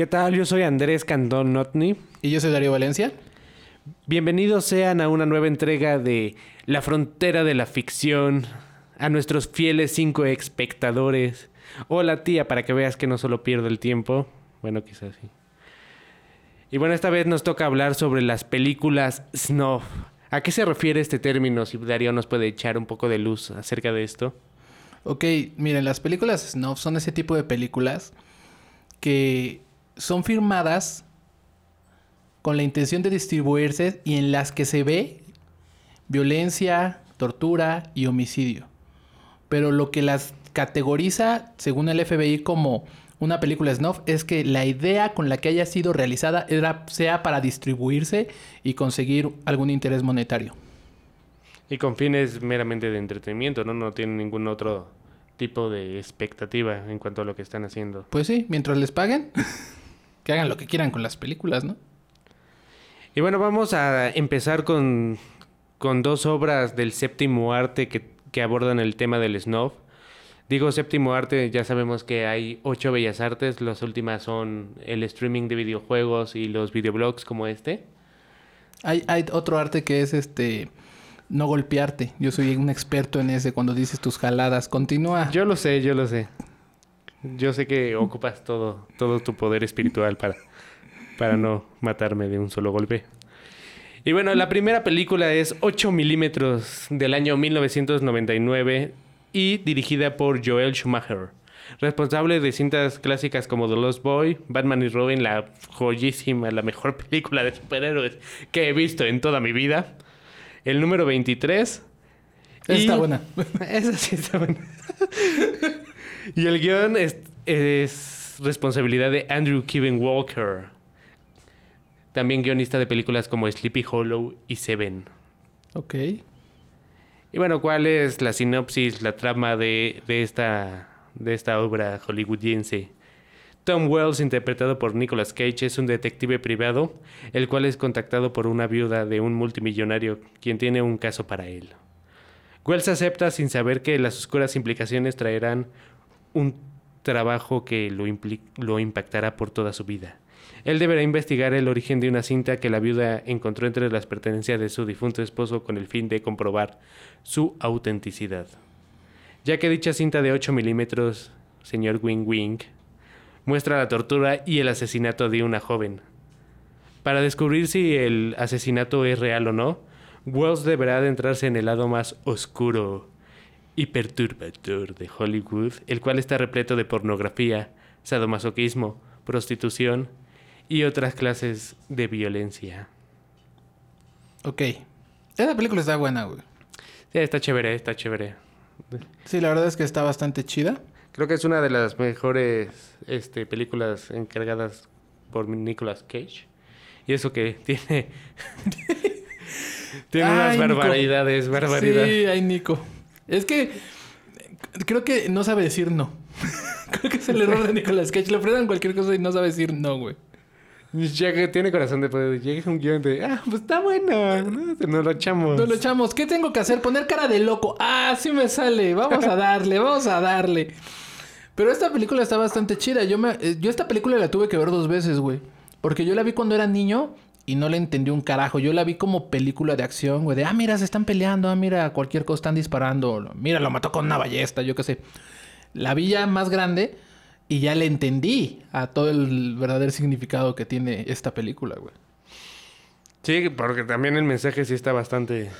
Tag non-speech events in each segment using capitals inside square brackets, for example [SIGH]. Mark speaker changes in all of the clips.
Speaker 1: ¿Qué tal? Yo soy Andrés Candón Notni.
Speaker 2: Y yo soy Darío Valencia.
Speaker 1: Bienvenidos sean a una nueva entrega de La Frontera de la Ficción. A nuestros fieles cinco espectadores. Hola tía, para que veas que no solo pierdo el tiempo. Bueno, quizás sí. Y bueno, esta vez nos toca hablar sobre las películas snuff. ¿A qué se refiere este término? Si Darío nos puede echar un poco de luz acerca de esto.
Speaker 2: Ok, miren, las películas snuff son ese tipo de películas que son firmadas con la intención de distribuirse y en las que se ve violencia, tortura y homicidio. Pero lo que las categoriza, según el FBI, como una película snuff es que la idea con la que haya sido realizada era, sea para distribuirse y conseguir algún interés monetario.
Speaker 1: Y con fines meramente de entretenimiento, ¿no? No tienen ningún otro tipo de expectativa en cuanto a lo que están haciendo.
Speaker 2: Pues sí, mientras les paguen, [LAUGHS] que hagan lo que quieran con las películas, ¿no?
Speaker 1: Y bueno, vamos a empezar con, con dos obras del séptimo arte que, que abordan el tema del snuff. Digo séptimo arte, ya sabemos que hay ocho bellas artes, las últimas son el streaming de videojuegos y los videoblogs como este.
Speaker 2: Hay, hay otro arte que es este no golpearte. Yo soy un experto en ese cuando dices tus jaladas. Continúa.
Speaker 1: Yo lo sé, yo lo sé. Yo sé que ocupas todo, todo tu poder espiritual para, para no matarme de un solo golpe. Y bueno, la primera película es 8 milímetros del año 1999 y dirigida por Joel Schumacher, responsable de cintas clásicas como The Lost Boy, Batman y Robin, la joyísima, la mejor [LAUGHS] película de superhéroes que he visto en toda mi vida. El número 23.
Speaker 2: Esa
Speaker 1: y-
Speaker 2: está buena. [LAUGHS]
Speaker 1: Esa sí está buena. Y el guion es, es responsabilidad de Andrew Kevin Walker, también guionista de películas como Sleepy Hollow y Seven.
Speaker 2: ok.
Speaker 1: Y bueno, ¿cuál es la sinopsis, la trama de, de esta, de esta obra hollywoodiense? Tom Wells, interpretado por Nicolas Cage, es un detective privado, el cual es contactado por una viuda de un multimillonario, quien tiene un caso para él. Wells acepta sin saber que las oscuras implicaciones traerán un trabajo que lo, lo impactará por toda su vida. Él deberá investigar el origen de una cinta que la viuda encontró entre las pertenencias de su difunto esposo con el fin de comprobar su autenticidad. Ya que dicha cinta de 8 milímetros, señor Wing Wing, muestra la tortura y el asesinato de una joven. Para descubrir si el asesinato es real o no, Wells deberá adentrarse en el lado más oscuro y perturbador de Hollywood, el cual está repleto de pornografía, sadomasoquismo, prostitución y otras clases de violencia.
Speaker 2: Ok. Esa película está buena, güey.
Speaker 1: Sí, está chévere, está chévere.
Speaker 2: Sí, la verdad es que está bastante chida.
Speaker 1: Creo que es una de las mejores este, películas encargadas por Nicolas Cage. Y eso que tiene... [LAUGHS] tiene
Speaker 2: Ay,
Speaker 1: unas
Speaker 2: Nico.
Speaker 1: barbaridades, barbaridades.
Speaker 2: Sí, ay, Nico. Es que creo que no sabe decir no. [LAUGHS] creo que es el error de Nicolas Cage. Le ofrecen cualquier cosa y no sabe decir no, güey.
Speaker 1: Llega- tiene corazón de poder. Llega un guion de, ah, pues está bueno, ¿no? Nos lo echamos.
Speaker 2: Nos lo echamos. ¿Qué tengo que hacer? Poner cara de loco. Ah, sí me sale. Vamos a darle, vamos a darle. Pero esta película está bastante chida. Yo, me, eh, yo esta película la tuve que ver dos veces, güey. Porque yo la vi cuando era niño y no le entendí un carajo. Yo la vi como película de acción, güey. De, ah, mira, se están peleando. Ah, mira, cualquier cosa están disparando. Mira, lo mató con una ballesta, yo qué sé. La vi ya más grande y ya le entendí a todo el verdadero significado que tiene esta película, güey.
Speaker 1: Sí, porque también el mensaje sí está bastante...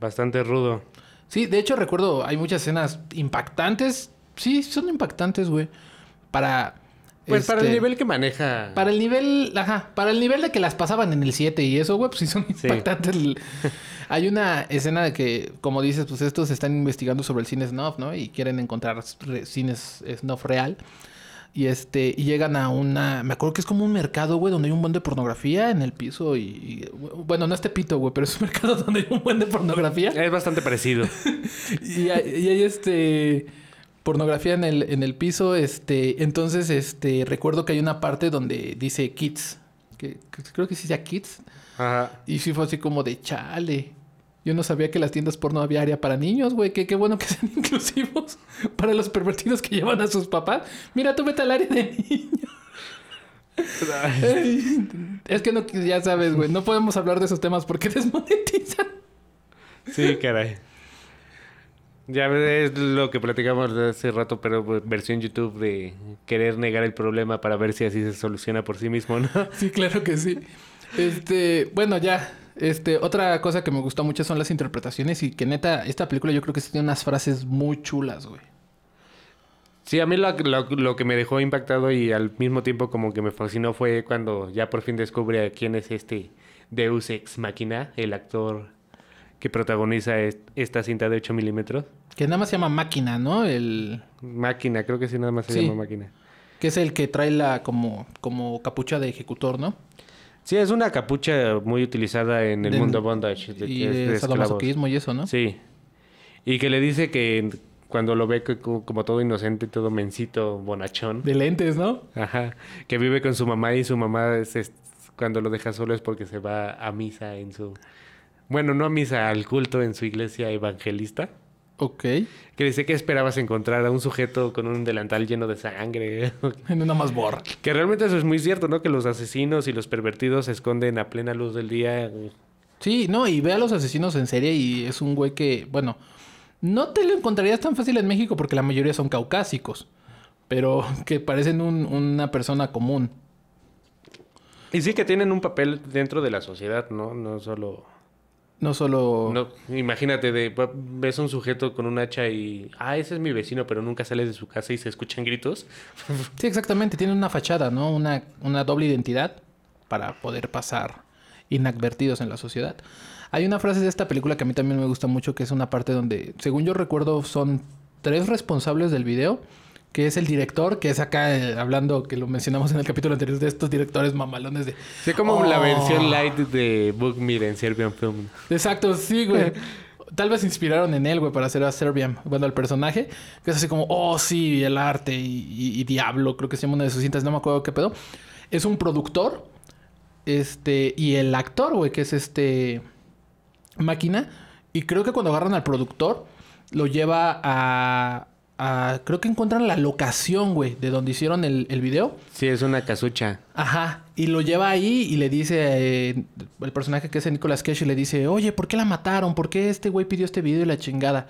Speaker 1: Bastante rudo.
Speaker 2: Sí, de hecho recuerdo, hay muchas escenas impactantes. Sí, son impactantes, güey. Para
Speaker 1: Pues para el
Speaker 2: Este,
Speaker 1: nivel que maneja.
Speaker 2: Para el nivel, ajá, para el nivel de que las pasaban en el 7 y eso, güey, pues sí son impactantes. [LAUGHS] Hay una escena de que, como dices, pues estos están investigando sobre el cine snuff, ¿no? Y quieren encontrar cines snuff real. Y este, y llegan a una, me acuerdo que es como un mercado, güey, donde hay un buen de pornografía en el piso y, y- bueno, no este pito, güey, pero es un [LAUGHS] mercado donde hay un buen de pornografía.
Speaker 1: Es bastante parecido. [LAUGHS]
Speaker 2: Y hay, y hay, este pornografía en el, en el piso. Este, entonces, este, recuerdo que hay una parte donde dice kids. Que, que creo que sí sea kids.
Speaker 1: Ajá.
Speaker 2: Y sí fue así como de chale. Yo no sabía que las tiendas porno había área para niños, güey. Que qué bueno que [LAUGHS] sean inclusivos para los pervertidos que llevan a sus papás. Mira, tú vete al área de niños. [LAUGHS] es que no, ya sabes, güey. No podemos hablar de esos temas porque [LAUGHS] desmonetizan.
Speaker 1: Sí, caray. Ya ves lo que platicamos de hace rato, pero pues, versión YouTube de querer negar el problema para ver si así se soluciona por sí mismo, ¿no? [LAUGHS]
Speaker 2: Sí, claro que sí. Este, bueno, ya. Este, otra cosa que me gustó mucho son las interpretaciones y que neta, esta película yo creo que sí tiene unas frases muy chulas, güey.
Speaker 1: Sí, a mí lo, lo- lo que me dejó impactado y al mismo tiempo como que me fascinó fue cuando ya por fin descubre quién es este Deus Ex Machina, el actor que protagoniza est- esta cinta de 8 milímetros.
Speaker 2: Que nada más se llama Máquina, ¿no? El
Speaker 1: Máquina, creo que sí, nada más se
Speaker 2: Sí.
Speaker 1: llama Máquina.
Speaker 2: que es el que trae la como como capucha de ejecutor, ¿no?
Speaker 1: Sí, es una capucha muy utilizada en el mundo bondage. De,
Speaker 2: y de, sadomasoquismo y eso, ¿no?
Speaker 1: Sí. Y que le dice que cuando lo ve como todo inocente, todo mencito, bonachón.
Speaker 2: De lentes, ¿no?
Speaker 1: Ajá. Que vive con su mamá y su mamá es, es- cuando lo deja solo es porque se va a misa en su... Bueno, no a misa, al culto en su iglesia evangelista.
Speaker 2: Ok.
Speaker 1: Que dice que esperabas encontrar a un sujeto con un delantal lleno de sangre. [LAUGHS]
Speaker 2: En una más borra.
Speaker 1: que realmente eso es muy cierto, ¿no? Que los asesinos y los pervertidos se esconden a plena luz del día.
Speaker 2: Sí, no, y ve a los asesinos en serie y es un güey que, bueno, no te lo encontrarías tan fácil en México porque la mayoría son caucásicos, pero [LAUGHS] que parecen un- una persona común.
Speaker 1: Y sí que tienen un papel dentro de la sociedad, ¿no? No solo...
Speaker 2: No solo...
Speaker 1: No, imagínate, de, ves un sujeto con un hacha y... Ah, ese es mi vecino, pero nunca sale de su casa y se escuchan gritos.
Speaker 2: Sí, exactamente, tienen una fachada, ¿no? Una, una doble identidad para poder pasar inadvertidos en la sociedad. Hay una frase de esta película que a mí también me gusta mucho, que es una parte donde, según yo recuerdo, son tres responsables del video, que es el director, que es acá eh, hablando, que lo mencionamos en el capítulo anterior, de estos directores mamalones de...
Speaker 1: Sí, como la
Speaker 2: Oh.
Speaker 1: versión light de Book en Serbian Film.
Speaker 2: Exacto, sí, güey. [LAUGHS] Tal vez se inspiraron en él, güey, para hacer a Serbian, bueno, el personaje, que es así como, oh, sí, el arte y, y- y Diablo, creo que se llama una de sus cintas, no me acuerdo qué pedo. Es un productor, este, y el actor, güey, que es este, máquina, y creo que cuando agarran al productor, lo lleva a, a creo que encuentran la locación, güey, de donde hicieron el, el video.
Speaker 1: Sí, es una casucha.
Speaker 2: Ajá. Y lo lleva ahí y le dice, eh, el personaje que es Nicolas Cage le dice, oye, ¿por qué la mataron? ¿Por qué este güey pidió este video y la chingada?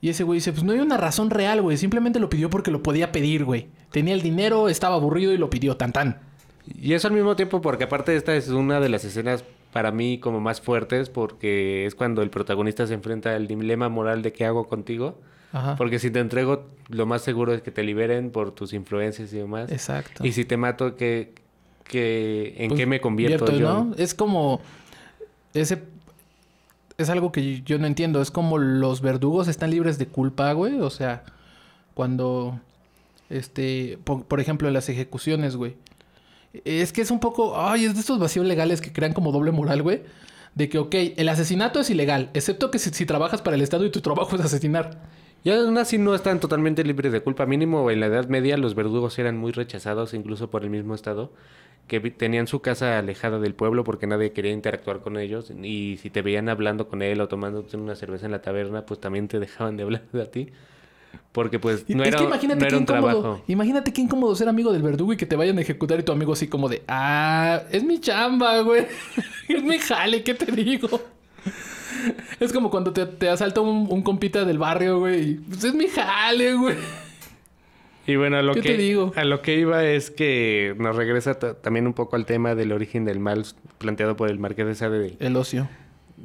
Speaker 2: Y ese güey dice, pues no hay una razón real, güey. Simplemente lo pidió porque lo podía pedir, güey. Tenía el dinero, estaba aburrido y lo pidió, tan tan.
Speaker 1: Y eso al mismo tiempo porque aparte esta es una de las escenas para mí como más fuertes porque es cuando el protagonista se enfrenta al dilema moral de qué hago contigo.
Speaker 2: Ajá.
Speaker 1: Porque si te entrego, lo más seguro es que te liberen por tus influencias y demás.
Speaker 2: Exacto.
Speaker 1: Y si te mato, ¿qué, qué, ¿en
Speaker 2: Pues,
Speaker 1: qué me convierto
Speaker 2: vierto,
Speaker 1: yo?
Speaker 2: ¿no? Es como ese es algo que yo no entiendo, es como los verdugos están libres de culpa, güey, o sea, cuando este, por, por ejemplo, en las ejecuciones, güey. Es que es un poco, ay, es de estos vacíos legales que crean como doble moral, güey. De que, ok, el asesinato es ilegal, excepto que si, si trabajas para el Estado y tu trabajo es asesinar.
Speaker 1: Y aún así no están totalmente libres de culpa. Mínimo en la Edad Media los verdugos eran muy rechazados incluso por el mismo Estado. Que tenían su casa alejada del pueblo porque nadie quería interactuar con ellos. Y si te veían hablando con él o tomándote una cerveza en la taberna, pues también te [LAUGHS] dejaban de hablar a ti. Porque pues no
Speaker 2: es
Speaker 1: era,
Speaker 2: que imagínate
Speaker 1: no
Speaker 2: qué
Speaker 1: era un
Speaker 2: incómodo.
Speaker 1: trabajo.
Speaker 2: Imagínate qué incómodo ser amigo del verdugo y que te vayan a ejecutar y tu amigo así como de, ah, es mi chamba, güey. [LAUGHS] es mi jale, ¿qué te digo? [LAUGHS] Es como cuando te, te asalta un, un compita del barrio, güey. Pues es mi jale, güey.
Speaker 1: Y bueno, a lo,
Speaker 2: ¿Qué
Speaker 1: que,
Speaker 2: te digo?
Speaker 1: a lo que iba es que nos regresa ta- también un poco al tema del origen del mal planteado por el Marqués de Sade de,
Speaker 2: El ocio.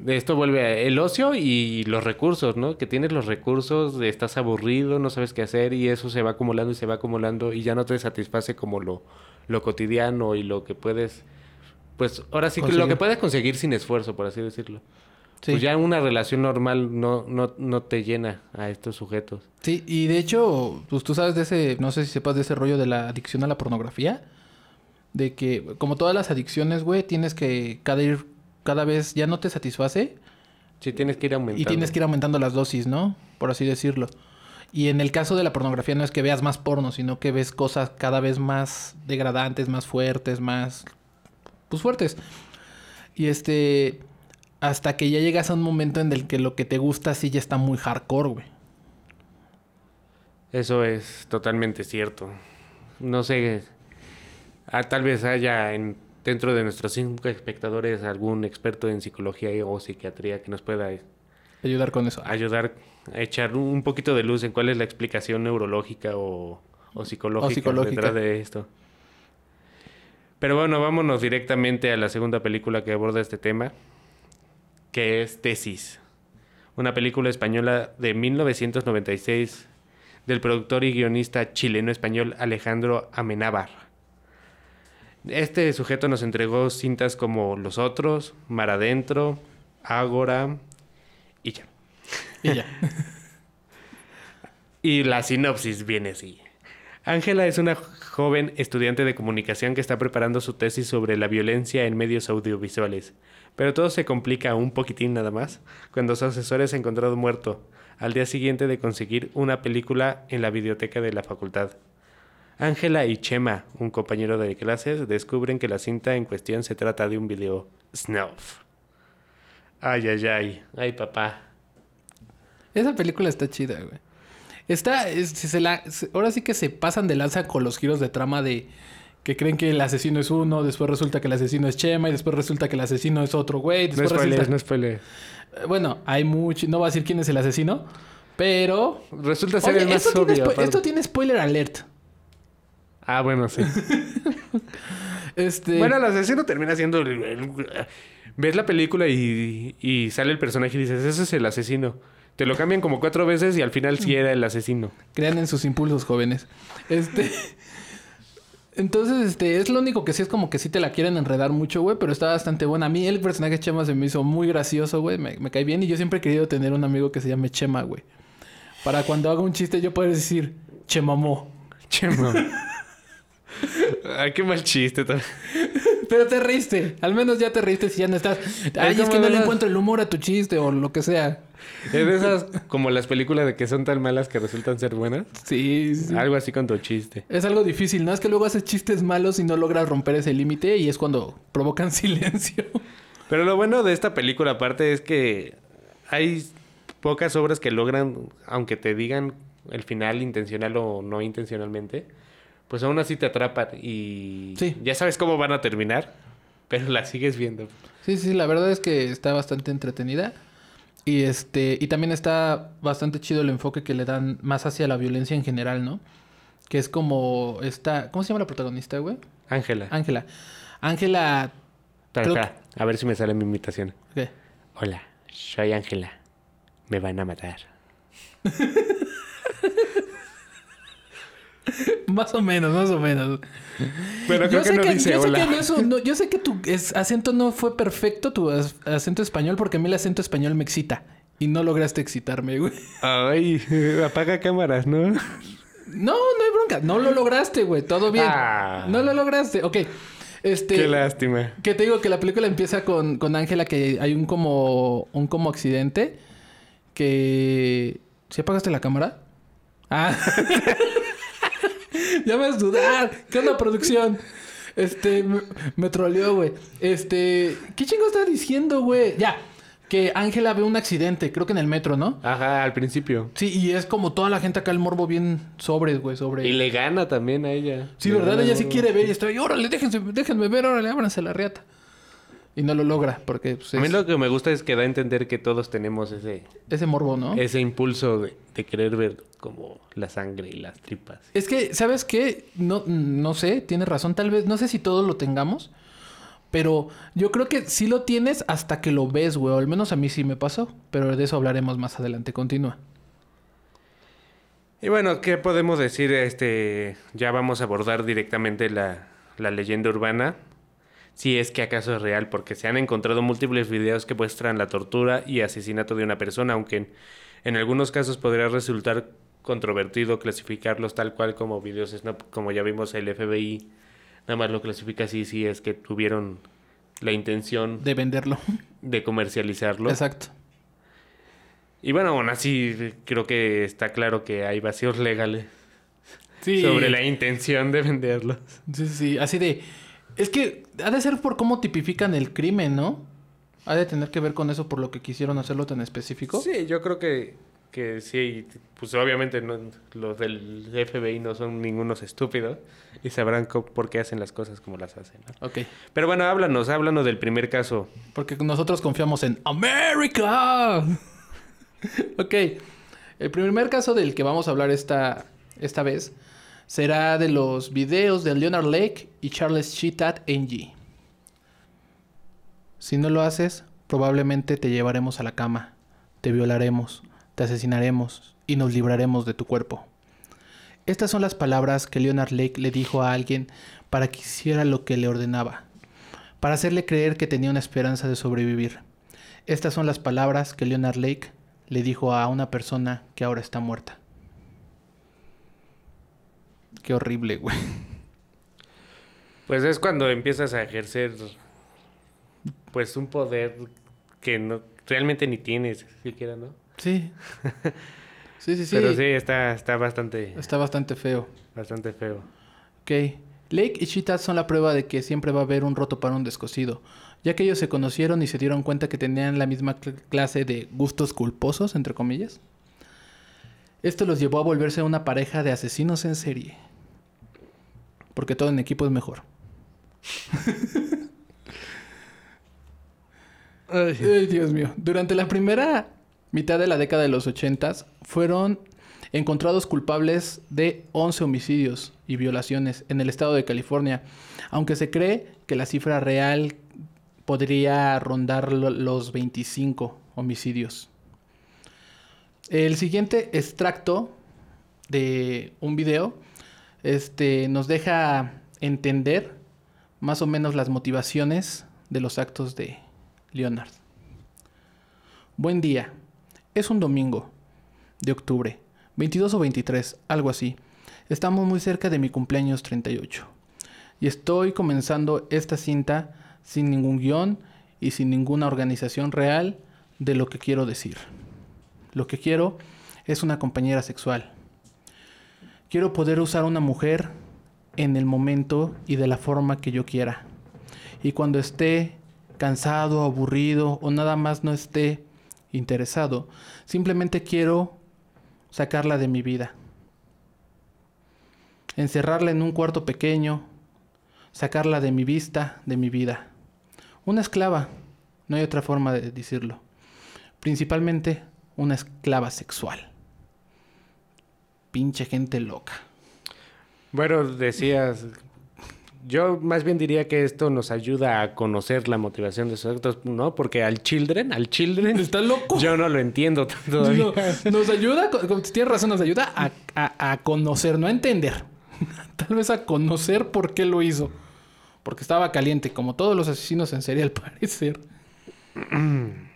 Speaker 1: esto vuelve a el ocio y los recursos, ¿no? Que tienes los recursos, estás aburrido, no sabes qué hacer y eso se va acumulando y se va acumulando y ya no te satisface como lo, lo cotidiano y lo que puedes, pues ahora sí que lo que puedes conseguir sin esfuerzo, por así decirlo.
Speaker 2: Sí.
Speaker 1: Pues ya una relación normal no, no, no te llena a estos sujetos.
Speaker 2: Sí, y de hecho, pues tú sabes de ese, no sé si sepas de ese rollo de la adicción a la pornografía. De que, como todas las adicciones, güey, tienes que cada ir, cada vez ya no te satisface
Speaker 1: Sí, tienes que ir aumentando.
Speaker 2: y tienes que ir aumentando las dosis, ¿no? Por así decirlo. Y en el caso de la pornografía no es que veas más porno, sino que ves cosas cada vez más degradantes, más fuertes, más... Pues fuertes. Y este... Hasta que ya llegas a un momento en el que lo que te gusta sí ya está muy hardcore, güey.
Speaker 1: Eso es totalmente cierto. No sé, ah, tal vez haya en, dentro de nuestros cinco espectadores algún experto en psicología o psiquiatría que nos pueda
Speaker 2: Ayudar con eso.
Speaker 1: ayudar a echar un poquito de luz en cuál es la explicación neurológica o, o psicológica,
Speaker 2: psicológica.
Speaker 1: detrás de esto. Pero bueno, vámonos directamente a la segunda película que aborda este tema, que es Tesis, una película española de 1996 del productor y guionista chileno-español Alejandro Amenábar. Este sujeto nos entregó cintas como Los Otros, Mar Adentro, Ágora y ya.
Speaker 2: Y ya. [LAUGHS]
Speaker 1: Y la sinopsis viene así. Ángela es una joven estudiante de comunicación que está preparando su tesis sobre la violencia en medios audiovisuales. Pero todo se complica un poquitín nada más cuando su asesor es encontrado muerto al día siguiente de conseguir una película en la biblioteca de la facultad. Ángela y Chema, un compañero de clases, descubren que la cinta en cuestión se trata de un video snuff. Ay, ay, ay. Ay, papá.
Speaker 2: Esa película está chida, güey. Está, es- se la, ahora sí que se pasan de lanza con los giros de trama de que creen que el asesino es uno, después resulta que el asesino es Chema y después resulta que el asesino es otro güey.
Speaker 1: No
Speaker 2: resulta...
Speaker 1: no.
Speaker 2: Eh, Bueno, hay mucho, no voy a decir quién es el asesino, pero...
Speaker 1: Resulta ser
Speaker 2: Oye,
Speaker 1: el más
Speaker 2: esto, tiene
Speaker 1: obvio. aparte.
Speaker 2: esto tiene spoiler alert.
Speaker 1: Ah, bueno, sí. [LAUGHS]
Speaker 2: Este...
Speaker 1: Bueno, el asesino termina siendo... Ves la película y, y sale el personaje y dices, ese es el asesino. Te lo cambian como cuatro veces y al final sí era el asesino.
Speaker 2: Crean en sus impulsos, jóvenes. Este. [LAUGHS] Entonces, este, es lo único que sí es como que sí te la quieren enredar mucho, güey, pero está bastante buena. A mí el personaje Chema se me hizo muy gracioso, güey, me, me cae bien y yo siempre he querido tener un amigo que se llame Chema, güey. Para cuando haga un chiste yo poder decir Chemamó.
Speaker 1: Chema. [LAUGHS] Ay, qué mal chiste.
Speaker 2: Pero te reíste, al menos ya te reíste si ya no estás. Ay, es que no le
Speaker 1: las-
Speaker 2: encuentro el humor a tu chiste o lo que sea. [LAUGHS]
Speaker 1: Es de esas como las películas de que son tan malas que resultan ser buenas.
Speaker 2: Sí, sí.
Speaker 1: Algo así con tu chiste.
Speaker 2: Es algo difícil, ¿no? Es que luego haces chistes malos y no logras romper ese límite y es cuando provocan [LAUGHS] silencio.
Speaker 1: Pero lo bueno de esta película aparte es que hay pocas obras que logran, aunque te digan el final intencional o no intencionalmente, pues aún así te atrapan y
Speaker 2: Sí.
Speaker 1: ya sabes cómo van a terminar, pero la sigues viendo.
Speaker 2: Sí, sí, la verdad es que está bastante entretenida. Y este, y también está bastante chido el enfoque que le dan más hacia la violencia en general, ¿no? Que es como esta, ¿cómo se llama la protagonista, güey?
Speaker 1: Ángela,
Speaker 2: Ángela. Ángela,
Speaker 1: espera, a ver si me sale mi invitación.
Speaker 2: ¿qué?
Speaker 1: Hola, soy Ángela. Me van a matar. [LAUGHS] [LAUGHS]
Speaker 2: Más o menos, más o menos.
Speaker 1: Pero creo
Speaker 2: yo
Speaker 1: que
Speaker 2: sé
Speaker 1: no
Speaker 2: que,
Speaker 1: dice
Speaker 2: yo sé
Speaker 1: hola.
Speaker 2: que un- no, [LAUGHS] yo sé que tu es- acento no fue perfecto, tu as- acento español, porque a mí el acento español me excita. Y no lograste excitarme, güey.
Speaker 1: Ay, [LAUGHS] apaga cámaras, ¿no?
Speaker 2: No, no hay bronca. No lo lograste, güey. Todo bien.
Speaker 1: Ah.
Speaker 2: No lo lograste. Ok. Este.
Speaker 1: Qué lástima.
Speaker 2: Que te digo que la película empieza con con Ángela que hay un como un como accidente que ¿Sí apagaste la cámara? Ah. [LAUGHS] ya me vas a dudar. ¿Qué onda producción? Este me, me troleó, güey. Este, ¿qué chingo está diciendo, güey? Ya. Que Ángela ve un accidente, creo que en el metro, ¿no?
Speaker 1: Ajá, al principio.
Speaker 2: Sí, y es como toda la gente acá el morbo bien sobres, güey, sobre.
Speaker 1: Y le gana también a ella.
Speaker 2: Sí,
Speaker 1: Le
Speaker 2: ¿verdad? Ella
Speaker 1: el
Speaker 2: sí quiere ver y estoy, órale, déjense, déjenme ver, órale, ábranse la riata. Y no lo logra, porque pues,
Speaker 1: A mí lo que me gusta es que da a entender que todos tenemos ese,
Speaker 2: ese morbo, ¿no?
Speaker 1: ese impulso de, de querer ver como la sangre y las tripas.
Speaker 2: Es que, ¿sabes qué? No, no sé, tienes razón, tal vez, no sé si todos lo tengamos, Pero yo creo que sí lo tienes hasta que lo ves, güey. O al menos a mí sí me pasó. Pero de eso hablaremos más adelante. Continúa.
Speaker 1: Y bueno, ¿qué podemos decir? Este, ya vamos a abordar directamente la, la leyenda urbana. Si es que acaso es real, porque se han encontrado múltiples videos que muestran la tortura y asesinato de una persona, aunque en, en algunos casos podría resultar controvertido clasificarlos tal cual como videos Snap, como ya vimos el FBI nada más lo clasifica así si es que tuvieron la intención
Speaker 2: De venderlo.
Speaker 1: de comercializarlo.
Speaker 2: Exacto.
Speaker 1: Y bueno, aún así creo que está claro que hay vacíos legales
Speaker 2: Sí.
Speaker 1: sobre la intención de venderlos.
Speaker 2: Sí, sí. Así de... Es que ha de ser por cómo tipifican el crimen, ¿no? Ha de tener que ver con eso por lo que quisieron hacerlo tan específico.
Speaker 1: Sí, yo creo que, que sí. Pues obviamente no- los del FBI no son ningunos estúpidos y sabrán por qué hacen las cosas como las hacen. ¿no?
Speaker 2: Ok.
Speaker 1: Pero bueno, háblanos, háblanos del primer caso.
Speaker 2: Porque nosotros confiamos en América. [LAUGHS] ok. El primer caso del que vamos a hablar esta, esta vez será de los videos de Leonard Lake y Charles Cheetah NG. Si no lo haces, probablemente te llevaremos a la cama, te violaremos, te asesinaremos y nos libraremos de tu cuerpo. Estas son las palabras que Leonard Lake le dijo a alguien para que hiciera lo que le ordenaba para hacerle creer que tenía una esperanza de sobrevivir. Estas son las palabras que Leonard Lake le dijo a una persona que ahora está muerta. Qué horrible, güey.
Speaker 1: Pues es cuando empiezas a ejercer pues un poder que no realmente ni tienes siquiera, ¿no?
Speaker 2: Sí. [LAUGHS] Sí, sí, sí.
Speaker 1: Pero sí, está, está bastante,
Speaker 2: Está bastante feo.
Speaker 1: bastante feo.
Speaker 2: Ok. Lake y Cheetah son la prueba de que siempre va a haber un roto para un descosido, ya que ellos se conocieron y se dieron cuenta que tenían la misma cl- clase de gustos culposos, entre comillas. Esto los llevó a volverse una pareja de asesinos en serie. Porque todo en equipo es mejor. [LAUGHS] Ay, Dios mío. Durante la primera mitad de la década de los 80 fueron encontrados culpables de 11 homicidios y violaciones en el estado de California, aunque se cree que la cifra real podría rondar lo- los 25 homicidios. El siguiente extracto de un video este, nos deja entender más o menos las motivaciones de los actos de Leonard. Buen día. Es un domingo de octubre, 22 o 23, algo así. Estamos muy cerca de mi cumpleaños 38. Y estoy comenzando esta cinta sin ningún guion y sin ninguna organización real de lo que quiero decir. Lo que quiero es una compañera sexual. Quiero poder usar una mujer en el momento y de la forma que yo quiera. Y cuando esté cansado, aburrido o nada más no esté interesado, simplemente quiero sacarla de mi vida. Encerrarla en un cuarto pequeño, sacarla de mi vista, de mi vida. Una esclava, no hay otra forma de decirlo. Principalmente una esclava sexual. Pinche gente loca.
Speaker 1: Bueno, decías, yo más bien diría que esto nos ayuda a conocer la motivación de sus actos, ¿no? Porque al children, al children,
Speaker 2: ¿Está loco?
Speaker 1: yo no lo entiendo [LAUGHS] todavía.
Speaker 2: No, nos ayuda, tienes razón, nos ayuda a, a- a conocer, no a entender. [LAUGHS] Tal vez a conocer por qué lo hizo. Porque estaba caliente, como todos los asesinos en serie al parecer. [CLEARS THROAT]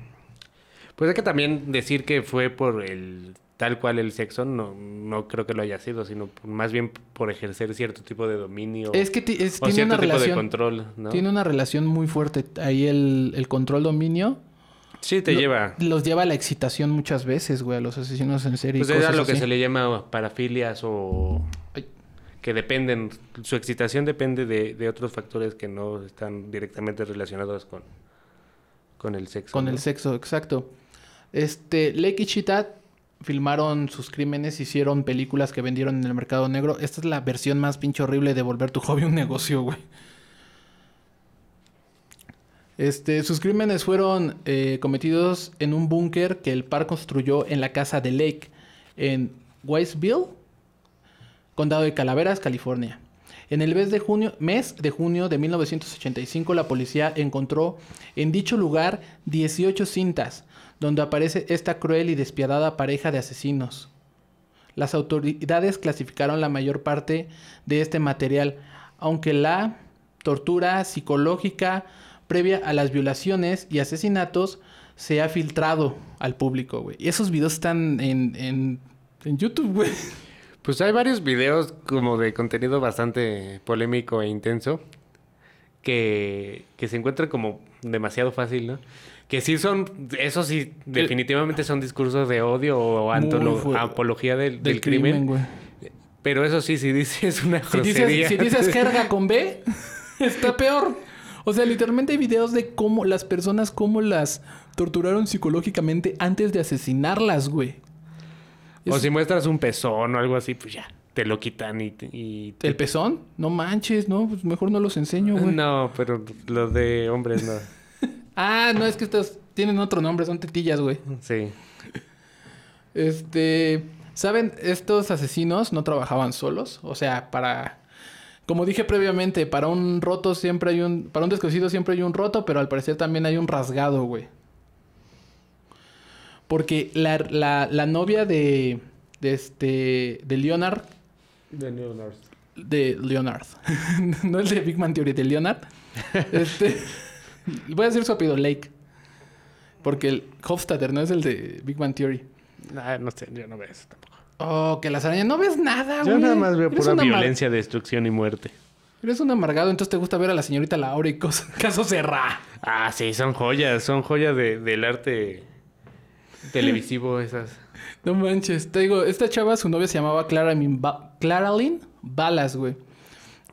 Speaker 1: Pues hay que también decir que fue por el tal cual el sexo, no, no creo que lo haya sido, sino más bien por ejercer cierto tipo de dominio
Speaker 2: Es que es-
Speaker 1: o
Speaker 2: tiene
Speaker 1: cierto
Speaker 2: una
Speaker 1: tipo de
Speaker 2: relación.
Speaker 1: control, ¿no?
Speaker 2: Tiene una relación muy fuerte. Ahí el, el control dominio
Speaker 1: Sí, te
Speaker 2: lo-
Speaker 1: lleva.
Speaker 2: los lleva a la excitación muchas veces, güey, a los asesinos en serie.
Speaker 1: Pues era lo que se le llama parafilias o
Speaker 2: Ay.
Speaker 1: que dependen, su excitación depende de, de otros factores que no están directamente relacionados con, con el sexo.
Speaker 2: Con
Speaker 1: ¿no?
Speaker 2: el sexo, exacto. Este, Lake y Cheetah filmaron sus crímenes, hicieron películas que vendieron en el mercado negro. Esta es la versión más pinche horrible de volver tu [LAUGHS] hobby un negocio, güey. Este, sus crímenes fueron eh, cometidos en un búnker que el par construyó en la casa de Lake, en Wiseville, condado de Calaveras, California. En el mes de junio, mes de junio de 1985, la policía encontró en dicho lugar 18 cintas donde aparece esta cruel y despiadada pareja de asesinos. Las autoridades clasificaron la mayor parte de este material, aunque la tortura psicológica previa a las violaciones y asesinatos se ha filtrado al público, güey. Y esos videos están en, en, en YouTube, güey.
Speaker 1: Pues hay varios videos como de contenido bastante polémico e intenso que, que se encuentran como demasiado fácil, ¿no? Que sí son, eso sí, definitivamente son discursos de odio o antolo- apología del, del
Speaker 2: Del
Speaker 1: crimen. Pero eso sí, si dices una
Speaker 2: Si
Speaker 1: grosería...
Speaker 2: dices, si dices [LAUGHS] jerga con B, está peor. O sea, literalmente hay videos de cómo las personas, cómo las torturaron psicológicamente antes de asesinarlas, güey.
Speaker 1: O si muestras un pezón o algo así, pues ya, te lo quitan y... y te-
Speaker 2: ¿El pezón? No manches, no, pues mejor no los enseño, güey.
Speaker 1: No, pero los de hombres no.
Speaker 2: Ah, no, es que estos tienen otro nombre, son tetillas, güey.
Speaker 1: Sí.
Speaker 2: Este, ¿saben? Estos asesinos no trabajaban solos, o sea, para como dije previamente, para un roto siempre hay un para un descosido siempre hay un roto, pero al parecer también hay un rasgado, güey. Porque la, la, la novia de de este de Leonard
Speaker 1: De Leonard.
Speaker 2: de Leonard. [LAUGHS] no el de Big Man Theory, de Leonard. [LAUGHS] Este [LAUGHS] voy a decir su apellido Lake. Porque el Hofstadter no es el de Big Man Theory.
Speaker 1: Ah, no sé, yo no veo eso tampoco.
Speaker 2: Oh, que las arañas. No ves nada, güey.
Speaker 1: Yo nada más veo pura violencia, destrucción y muerte.
Speaker 2: Eres un amargado, entonces te gusta ver a la señorita Laura y cosas. [LAUGHS] Caso cerrado.
Speaker 1: Ah, sí, son joyas, son joyas de- del arte televisivo [LAUGHS] esas.
Speaker 2: No manches. Te digo, esta chava, su novia se llamaba Clara Ba- Claralyn Balas, güey.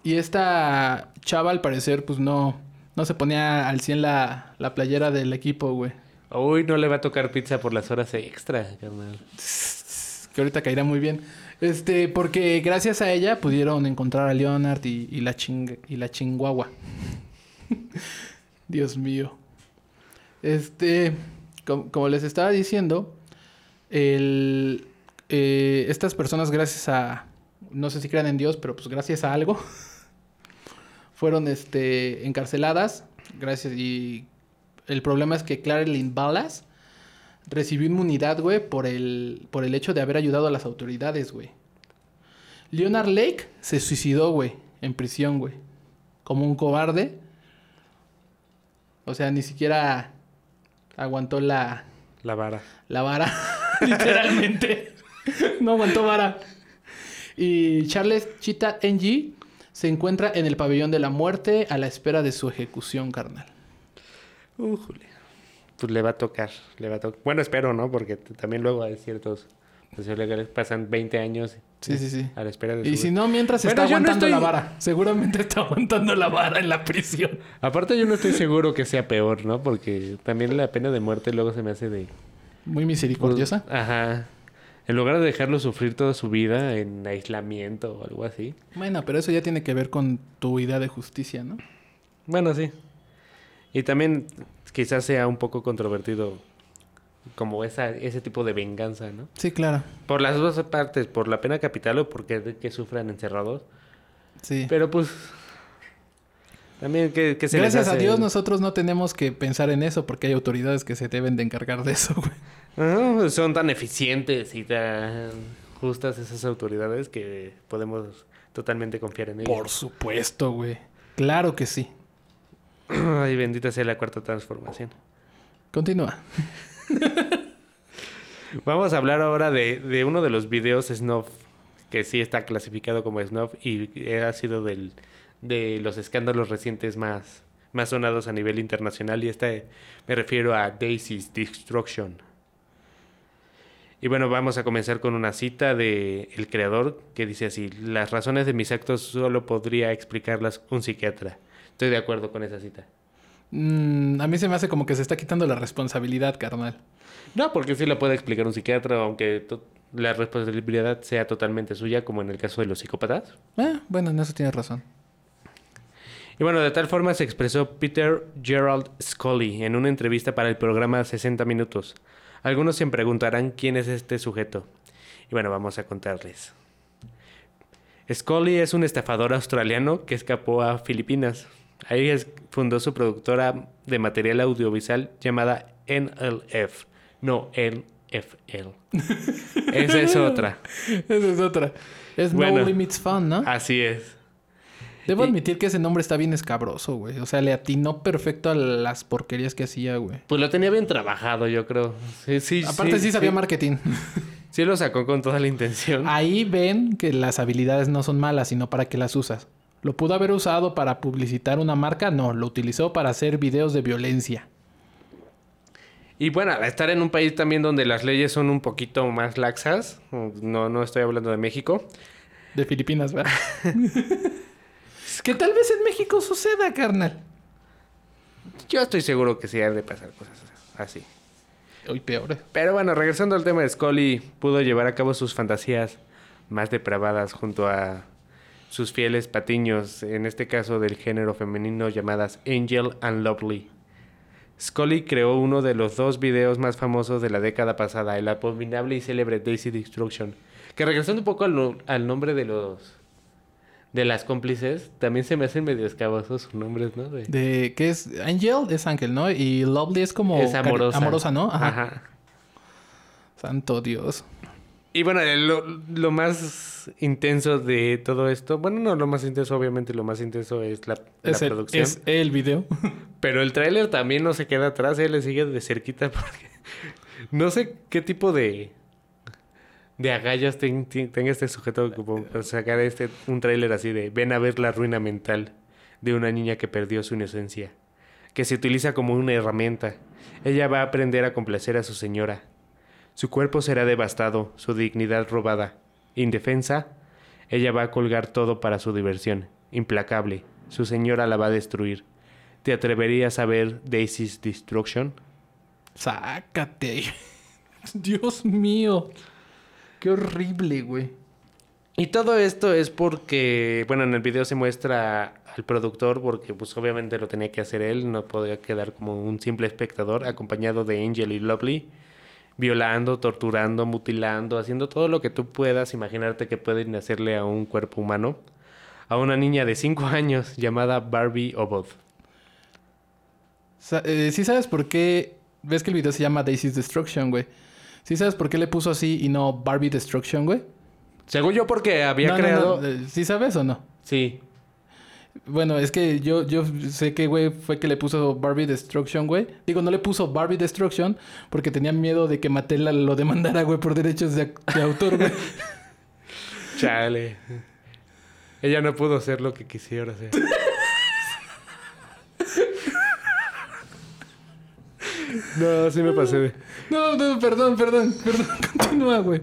Speaker 2: Y esta chava, al parecer, pues no, no se ponía al 100 la, la playera del equipo, güey.
Speaker 1: Uy, no le va a tocar pizza por las horas extra, carnal.
Speaker 2: Que ahorita caerá muy bien. Este, porque gracias a ella pudieron encontrar a Leonard y, y la, ching y la chinguagua. [LAUGHS] Dios mío. Este, com- como les estaba diciendo, el, eh, estas personas gracias a, no sé si crean en Dios, pero pues gracias a algo, [LAUGHS] fueron este, encarceladas. Gracias y el problema es que Clarelyn Ballas recibió inmunidad, güey, por el, por el hecho de haber ayudado a las autoridades, güey. Leonard Lake se suicidó, güey, en prisión, güey. Como un cobarde. O sea, ni siquiera aguantó la,
Speaker 1: La vara.
Speaker 2: la vara, [LAUGHS] [LAUGHS] literalmente. no aguantó vara. Y Charles Chita NG se encuentra en el pabellón de la muerte a la espera de su ejecución, carnal.
Speaker 1: Újule. Pues le va a tocar, le va a tocar. Bueno, espero, ¿no? Porque también luego hay ciertos procesos legales, pasan 20 años
Speaker 2: Sí, sí, sí.
Speaker 1: a la espera de
Speaker 2: Y
Speaker 1: su-
Speaker 2: si no, mientras
Speaker 1: Bueno,
Speaker 2: está
Speaker 1: no
Speaker 2: aguantando
Speaker 1: estoy-
Speaker 2: la vara. Seguramente está aguantando la vara en la prisión.
Speaker 1: Aparte yo no estoy seguro que sea peor, ¿no? Porque también la pena de muerte luego se me hace de...
Speaker 2: Muy misericordiosa.
Speaker 1: Pues, ajá. En lugar de dejarlo sufrir toda su vida en aislamiento o algo así.
Speaker 2: Bueno, pero eso ya tiene que ver con tu idea de justicia, ¿no?
Speaker 1: Bueno, sí. Y también quizás sea un poco controvertido como esa, ese tipo de venganza, ¿no?
Speaker 2: Sí, claro.
Speaker 1: Por las dos partes, por la pena capital o porque que sufran encerrados.
Speaker 2: Sí.
Speaker 1: Pero pues... También que, que se les
Speaker 2: Gracias a Dios nosotros no tenemos que pensar en eso porque hay autoridades que se deben de encargar de eso, güey.
Speaker 1: Pues, son tan eficientes y tan justas esas autoridades que podemos totalmente confiar en ellas.
Speaker 2: Por supuesto, güey. Claro que sí. [CLEARS THROAT]
Speaker 1: Ay, bendita sea la cuarta transformación.
Speaker 2: Continúa. [LAUGHS]
Speaker 1: Vamos a hablar ahora de, de uno de los videos snuff que sí está clasificado como snuff y ha sido del, de los escándalos recientes más, más sonados a nivel internacional y este me refiero a Daisy's Destruction. Y bueno, vamos a comenzar con una cita de el creador que dice así, las razones de mis actos solo podría explicarlas un psiquiatra. Estoy de acuerdo con esa cita.
Speaker 2: Mm, a mí se me hace como que se está quitando la responsabilidad, carnal.
Speaker 1: No, porque sí la puede explicar un psiquiatra, aunque la responsabilidad sea totalmente suya, como en el caso de los psicópatas.
Speaker 2: Ah, bueno, en eso tienes razón.
Speaker 1: Y bueno, de tal forma se expresó Peter Gerald Scully en una entrevista para el programa 60 Minutos. Algunos se preguntarán quién es este sujeto. Y bueno, vamos a contarles. Scully es un estafador australiano que escapó a Filipinas. Ahí fundó su productora de material audiovisual llamada NLF. No, NFL. [LAUGHS] Esa es otra.
Speaker 2: Esa es otra. Es
Speaker 1: Bueno.
Speaker 2: No Limits Fun, ¿no?
Speaker 1: Así es.
Speaker 2: Debo
Speaker 1: y-
Speaker 2: admitir que ese nombre está bien escabroso, güey. O sea, le atinó perfecto a las porquerías que hacía, güey.
Speaker 1: Pues lo tenía bien trabajado, yo creo. Sí, sí,
Speaker 2: Aparte sí, sabía marketing.
Speaker 1: Sí lo sacó con toda la intención.
Speaker 2: Ahí ven que las habilidades no son malas, sino para que las usas. ¿Lo pudo haber usado para publicitar una marca? No, lo utilizó para hacer videos de violencia.
Speaker 1: Y bueno, estar en un país también donde las leyes son un poquito más laxas, no, no estoy hablando de México,
Speaker 2: De Filipinas, ¿verdad? [LAUGHS] que tal vez en México suceda, carnal.
Speaker 1: yo estoy seguro que sí han de pasar cosas así.
Speaker 2: Hoy peor.
Speaker 1: Pero bueno, regresando al tema de Scully, pudo llevar a cabo sus fantasías más depravadas junto a sus fieles patiños, en este caso del género femenino llamadas Angel and Lovely. Scully creó uno de los dos videos más famosos de la década pasada, el abominable y célebre Daisy Destruction. Que regresando un poco al, no- al nombre de los de las cómplices, también se me hacen medio escabosos sus nombres, ¿no? De-
Speaker 2: De, ¿Qué es? Angel es ángel, ¿no? Y Lovely es como...
Speaker 1: es amorosa.
Speaker 2: Amorosa, ¿no? Ajá.
Speaker 1: Ajá.
Speaker 2: Santo Dios.
Speaker 1: Y bueno, el- lo, lo más intenso de todo esto, bueno, no lo más intenso, obviamente lo más intenso es la, la
Speaker 2: Es el,
Speaker 1: producción.
Speaker 2: es el video. [LAUGHS]
Speaker 1: Pero el tráiler también no se queda atrás, él le sigue de cerquita porque [LAUGHS] no sé qué tipo de de agallas ten- ten- tenga este sujeto como sacar este un tráiler así de ven a ver la ruina mental de una niña que perdió su inocencia, que se utiliza como una herramienta. Ella va a aprender a complacer a su señora. Su cuerpo será devastado, su dignidad robada. Indefensa, ella va a colgar todo para su diversión. Implacable, su señora la va a destruir. ¿Te atreverías a ver Daisy's Destruction?
Speaker 2: Sácate. [LAUGHS] Dios mío. Qué horrible, güey.
Speaker 1: Y todo esto es porque, bueno, en el video se muestra al productor porque pues obviamente lo tenía que hacer él, no podía quedar como un simple espectador acompañado de Angel y Lovely, violando, torturando, mutilando, haciendo todo lo que tú puedas imaginarte que pueden hacerle a un cuerpo humano, a una niña de 5 años llamada Barbie Obod.
Speaker 2: Sa- eh, ¿Sí sabes por qué? ¿Ves que el video se llama Daisy's Destruction, güey? ¿Sí sabes por qué le puso así y no Barbie Destruction, güey?
Speaker 1: Según yo porque había
Speaker 2: No,
Speaker 1: creado...
Speaker 2: no, ¿Sí sabes o no?
Speaker 1: Sí,
Speaker 2: Bueno, es que yo, yo sé que, güey, fue que le puso Barbie Destruction, güey. Digo, no le puso Barbie Destruction porque tenía miedo de que Mattel lo demandara, güey, por derechos de, de autor, güey. [LAUGHS]
Speaker 1: chale. Ella no pudo hacer lo que quisiera hacer. [LAUGHS] No, sí me pasé de...
Speaker 2: No, no, perdón, perdón, perdón. [LAUGHS] Continúa, güey.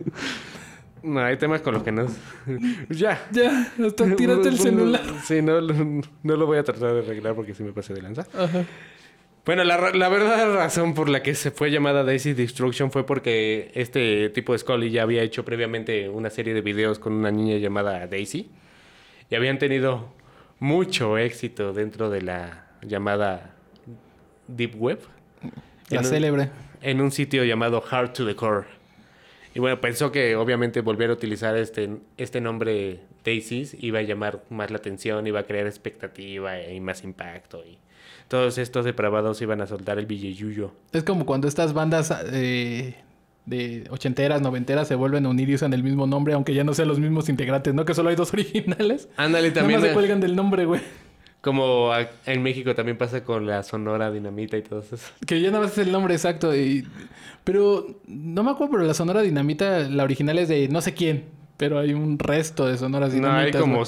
Speaker 1: No, hay temas con los que no... ya.
Speaker 2: Ya, hasta tírate el celular.
Speaker 1: Sí, no, no, no lo voy a tratar de arreglar porque sí me pasé de lanza.
Speaker 2: Ajá.
Speaker 1: Bueno, la, la verdadera razón por la que se fue llamada Daisy Destruction fue porque este tipo de Scully ya había hecho previamente una serie de videos con una niña llamada Daisy y habían tenido mucho éxito dentro de la llamada Deep Web.
Speaker 2: La
Speaker 1: En un-
Speaker 2: célebre.
Speaker 1: en un sitio llamado Hard to the Core. Y bueno, pensó que obviamente volver a utilizar este, este nombre Daisies iba a llamar más la atención, iba a crear expectativa y más impacto. Y todos estos depravados iban a soltar el billeyuyo.
Speaker 2: Es como cuando estas bandas eh, de ochenteras, noventeras se vuelven a unir y usan el mismo nombre, aunque ya no sean los mismos integrantes, ¿no? Que solo hay dos [LAUGHS] originales.
Speaker 1: Ándale,
Speaker 2: Nada
Speaker 1: también.
Speaker 2: más se
Speaker 1: eh,
Speaker 2: cuelgan del nombre, güey.
Speaker 1: Como en México también pasa con la Sonora Dinamita y todo eso.
Speaker 2: Que ya más es el nombre exacto. y- Pero no me acuerdo, pero la Sonora Dinamita, la original es de no sé quién. Pero hay un resto de Sonoras
Speaker 1: No, hay
Speaker 2: Dinamitas.
Speaker 1: como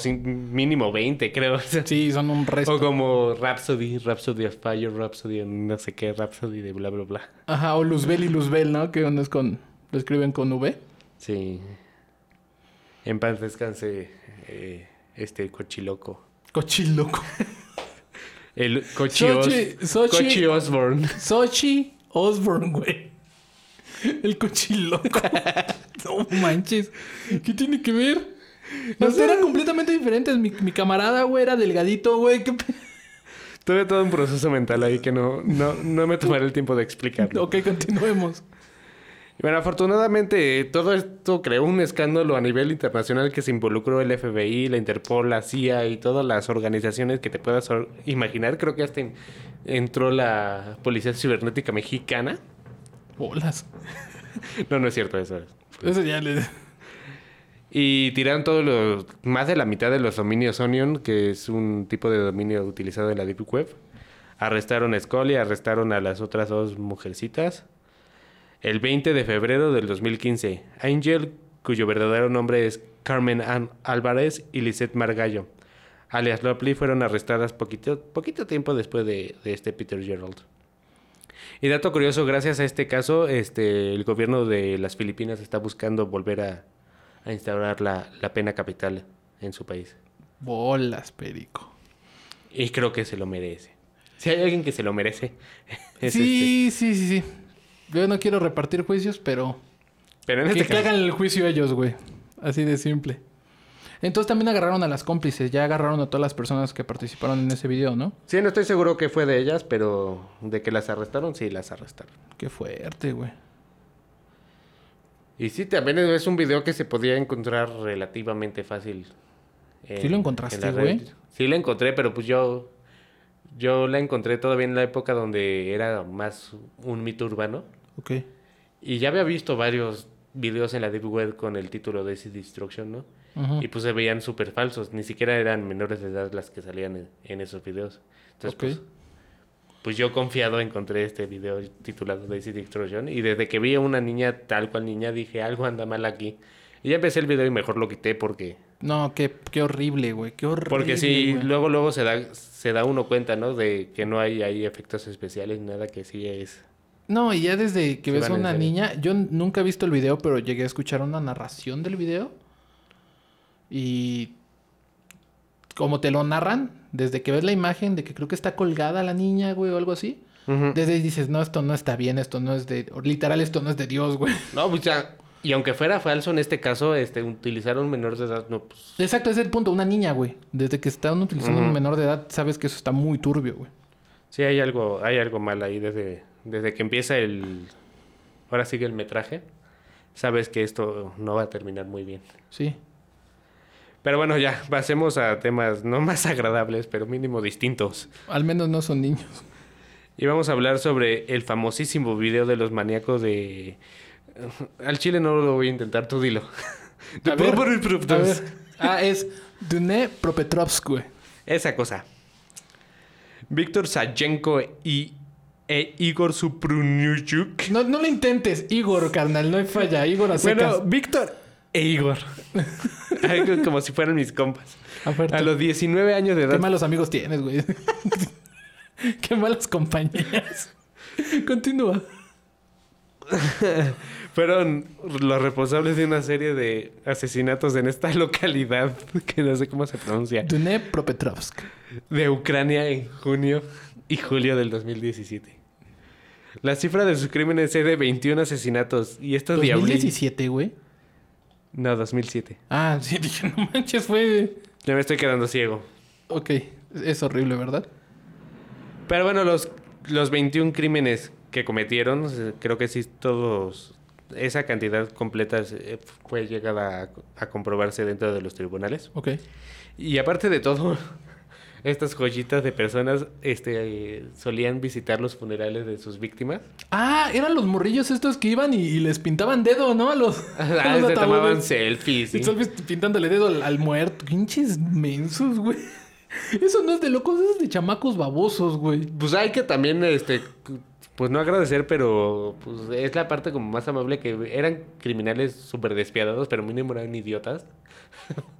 Speaker 1: mínimo 20, creo. [LAUGHS]
Speaker 2: Sí, son un resto.
Speaker 1: O como Rhapsody, Rhapsody of Fire, Rhapsody of no sé qué, Rhapsody de bla, bla, bla.
Speaker 2: Ajá, o Luzbel y Luzbel, ¿no? Que uno es con... Lo escriben con V.
Speaker 1: Sí. En paz descanse eh, este cochiloco.
Speaker 2: Cochiloco.
Speaker 1: El Cochi,
Speaker 2: Sochi-
Speaker 1: Os-
Speaker 2: Sochi-
Speaker 1: Cochi Osborne.
Speaker 2: Sochi Osborne, güey. El cochiloco. [LAUGHS] no manches. ¿Qué tiene que ver? No, eran completamente diferentes. Mi, mi camarada, güey, era delgadito, güey. ¿Qué
Speaker 1: Tuve todo un proceso mental ahí que no, no, no me tomaré el tiempo de explicarlo.
Speaker 2: Ok, continuemos.
Speaker 1: Bueno, afortunadamente todo esto creó un escándalo a nivel internacional que se involucró el FBI, la Interpol, la CIA y todas las organizaciones que te puedas imaginar. Creo que hasta en- entró la Policía Cibernética Mexicana.
Speaker 2: Bolas. [LAUGHS]
Speaker 1: No, no es cierto eso.
Speaker 2: Eso ya le...
Speaker 1: Y tiraron todos los, más de la mitad de los dominios Onion, que es un tipo de dominio utilizado en la Deep Web. Arrestaron a Scully, arrestaron a las otras dos mujercitas. El 20 de febrero del 2015, Angel, cuyo verdadero nombre es Carmen Ann Álvarez y Lisette Margallo, alias Lopley, fueron arrestadas poquito, poquito tiempo después de, de este Peter Gerald. Y dato curioso, gracias a este caso, este, el gobierno de las Filipinas está buscando volver a, a instaurar la, la pena capital en su país.
Speaker 2: Bolas, perico.
Speaker 1: Y creo que se lo merece. Si hay alguien que se lo merece, [LAUGHS] es
Speaker 2: sí, sí, sí, sí. Yo no quiero repartir juicios, pero...
Speaker 1: Pero en
Speaker 2: Que,
Speaker 1: este
Speaker 2: que
Speaker 1: caso,
Speaker 2: hagan el juicio ellos, güey. Así de simple. Entonces también agarraron a las cómplices. Ya agarraron a todas las personas que participaron en ese video, ¿no?
Speaker 1: Sí, no estoy seguro que fue de ellas, pero de que las arrestaron, sí, las arrestaron.
Speaker 2: Qué fuerte, güey.
Speaker 1: Y sí, también es un video que se podía encontrar relativamente fácil. en-
Speaker 2: ¿Sí lo encontraste,
Speaker 1: en
Speaker 2: güey?
Speaker 1: Sí lo encontré, pero pues yo... Yo la encontré todavía en la época donde era más un mito urbano.
Speaker 2: Ok.
Speaker 1: Y ya había visto varios videos en la Deep Web con el título de Easy Destruction, ¿no? Y pues se veían súper falsos. Ni siquiera eran menores de edad las que salían en, en esos videos. Entonces, pues, pues yo confiado encontré este video titulado Daisy Destruction. Y desde que vi a una niña tal cual niña, dije, algo anda mal aquí. Y ya empecé el video y mejor lo quité porque...
Speaker 2: No, qué, qué horrible, güey. Qué horrible.
Speaker 1: Porque sí,
Speaker 2: güey.
Speaker 1: luego luego se da, se da uno cuenta, ¿no? De que no hay ahí efectos especiales, nada que sí es...
Speaker 2: No, y ya desde que
Speaker 1: Sí
Speaker 2: ves a una niña, yo nunca he visto el video, pero llegué a escuchar una narración del video. Y como te lo narran, desde que ves la imagen de que creo que está colgada la niña, güey, o algo así. Desde ahí dices, no, esto no está bien, esto no es de... Literal, esto no es de Dios, güey. [LAUGHS]
Speaker 1: No, pues ya... Y aunque fuera falso en este caso, este, utilizar un menor de edad, no, pues...
Speaker 2: Exacto, ese es el punto, una niña, güey. Desde que están utilizando un menor de edad, sabes que eso está muy turbio, güey.
Speaker 1: Sí, hay algo, hay algo mal ahí desde, desde que empieza el... Ahora sigue el metraje. Sabes que esto no va a terminar muy bien.
Speaker 2: Sí.
Speaker 1: Pero bueno, ya, pasemos a temas no más agradables, pero mínimo distintos.
Speaker 2: Al menos no son niños.
Speaker 1: Y vamos a hablar sobre el famosísimo video de los maníacos de... Al chile no lo voy a intentar, tú dilo.
Speaker 2: A ver, a ver. Ah, es Dune Propetrovsk, güey.
Speaker 1: Esa cosa. Víctor Sayenko y e Igor Supruniuchuk.
Speaker 2: No, no lo intentes, Igor, carnal, no hay falla. Igor a secas.
Speaker 1: Bueno, Víctor e Igor. [LAUGHS] Como si fueran mis compas.
Speaker 2: Aparte,
Speaker 1: A los 19 años de
Speaker 2: Qué
Speaker 1: edad.
Speaker 2: malos amigos tienes, güey. [LAUGHS] Qué malas compañías. [LAUGHS] Continúa.
Speaker 1: Fueron los responsables de una serie de asesinatos en esta localidad, que no sé cómo se pronuncia,
Speaker 2: Dune Propetrovsk.
Speaker 1: de Ucrania en junio y julio del 2017. La cifra de sus crímenes es de 21 asesinatos. Y estos diablitos...
Speaker 2: 2017, güey.
Speaker 1: No, 2007.
Speaker 2: Ah, sí, [LAUGHS] dije, no manches, fue.
Speaker 1: Ya me estoy quedando ciego.
Speaker 2: Ok, es horrible, ¿verdad?
Speaker 1: Pero bueno, los, los 21 crímenes que cometieron, creo que sí todos, esa cantidad completa eh, fue llegada a, a comprobarse dentro de los tribunales.
Speaker 2: Ok.
Speaker 1: Y aparte de todo, estas joyitas de personas este, eh, solían visitar los funerales de sus víctimas.
Speaker 2: Ah, eran los morrillos estos que iban y, y les pintaban dedo, ¿no? A los. a [LAUGHS]
Speaker 1: Ah,
Speaker 2: los
Speaker 1: se tomaban selfies. ¿sí?
Speaker 2: Y selfies pintándole dedo al, al muerto. Pinches mensos, güey. [LAUGHS] Eso no es de locos, eso es de chamacos babosos, güey.
Speaker 1: Pues hay que también, este, pues no agradecer, pero pues es la parte como más amable que eran criminales súper despiadados, pero mínimo eran idiotas.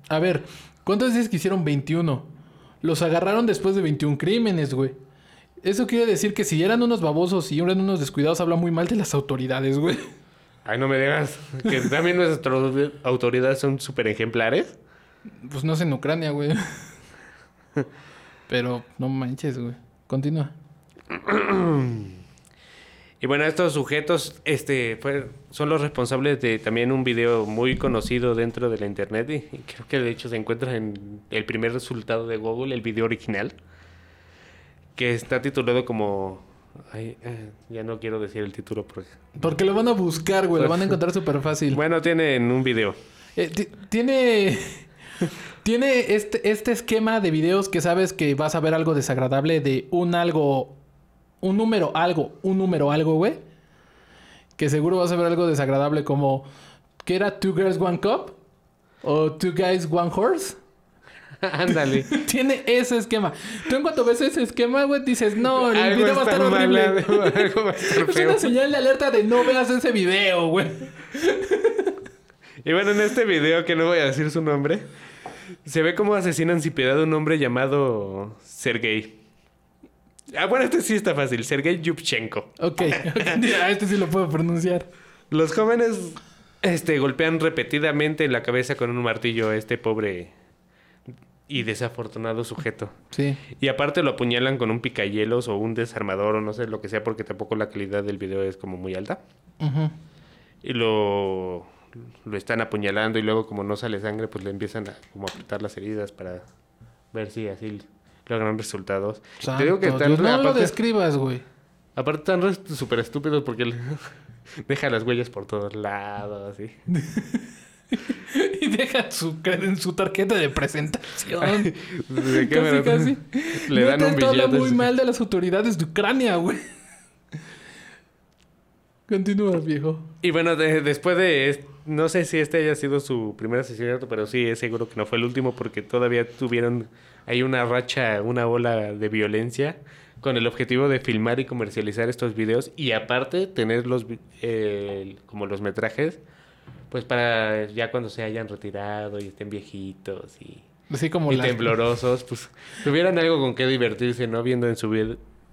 Speaker 2: A ver, ¿cuántas veces que hicieron 21? Los agarraron después de 21 crímenes, güey. Eso quiere decir que si eran unos babosos y eran unos descuidados, habla muy mal de las autoridades, güey.
Speaker 1: Ay, no me digas que también nuestras autoridades son súper ejemplares.
Speaker 2: Pues no sé en Ucrania, güey. Pero no manches, güey. Continúa. [CLEARS THROAT]
Speaker 1: Y bueno, estos sujetos este, fue- son los responsables de también un video muy conocido dentro de la internet y, y creo que de hecho se encuentra en el primer resultado de Google, el video original, que está titulado como Ay, eh, ya no quiero decir el título porque...
Speaker 2: Porque lo van a buscar, güey. Lo van a [LAUGHS] encontrar súper fácil.
Speaker 1: Bueno, tienen un video.
Speaker 2: Eh, ti- tiene. [LAUGHS] Tiene este, este esquema de videos que sabes que vas a ver algo desagradable de un algo. Un número algo, un número algo, güey. Que seguro vas a ver algo desagradable como. ¿Qué era Two Girls One Cup? ¿O Two Guys One Horse? [LAUGHS]
Speaker 1: Ándale. [LAUGHS]
Speaker 2: Tiene ese esquema. Tú en cuanto ves ese esquema, güey, dices, no, el video va a estar horrible.
Speaker 1: algo va a estar [LAUGHS]
Speaker 2: Es una señal de alerta de no veas ese video, güey.
Speaker 1: Y bueno, en este video, que no voy a decir su nombre, se ve cómo asesinan sin piedad a un hombre llamado Sergei. Ah, bueno, este sí está fácil. Sergei Yupchenko.
Speaker 2: Ok, [LAUGHS] este sí lo puedo pronunciar.
Speaker 1: Los jóvenes este, golpean repetidamente en la cabeza con un martillo a este pobre y desafortunado sujeto.
Speaker 2: Sí.
Speaker 1: Y aparte lo apuñalan con un picahielos o un desarmador o no sé lo que sea porque tampoco la calidad del video es como muy alta.
Speaker 2: Ujú.
Speaker 1: Y lo, lo están apuñalando y luego como no sale sangre pues le empiezan a como apretar las heridas para ver si así logran resultados. Te digo que
Speaker 2: Santo
Speaker 1: están,
Speaker 2: Dios, no lo
Speaker 1: aparte,
Speaker 2: describas, güey.
Speaker 1: aparte están súper estúpidos porque le- [LAUGHS] deja las huellas por todos lados así. [LAUGHS]
Speaker 2: Y deja su, en su tarjeta de presentación.
Speaker 1: ¿De qué
Speaker 2: casi, casi.
Speaker 1: Le dan un
Speaker 2: esto habla
Speaker 1: billete.
Speaker 2: muy mal de las autoridades de Ucrania, güey. Continúa, viejo.
Speaker 1: Y bueno, de- después de... No sé si este haya sido su primer asesinato, pero sí es seguro que no fue el último porque todavía tuvieron ahí una racha, una ola de violencia con el objetivo de filmar y comercializar estos videos y aparte tener los eh, como los metrajes pues para ya cuando se hayan retirado y estén viejitos y,
Speaker 2: Así como
Speaker 1: y
Speaker 2: las-
Speaker 1: temblorosos pues tuvieran algo con qué divertirse no viendo en su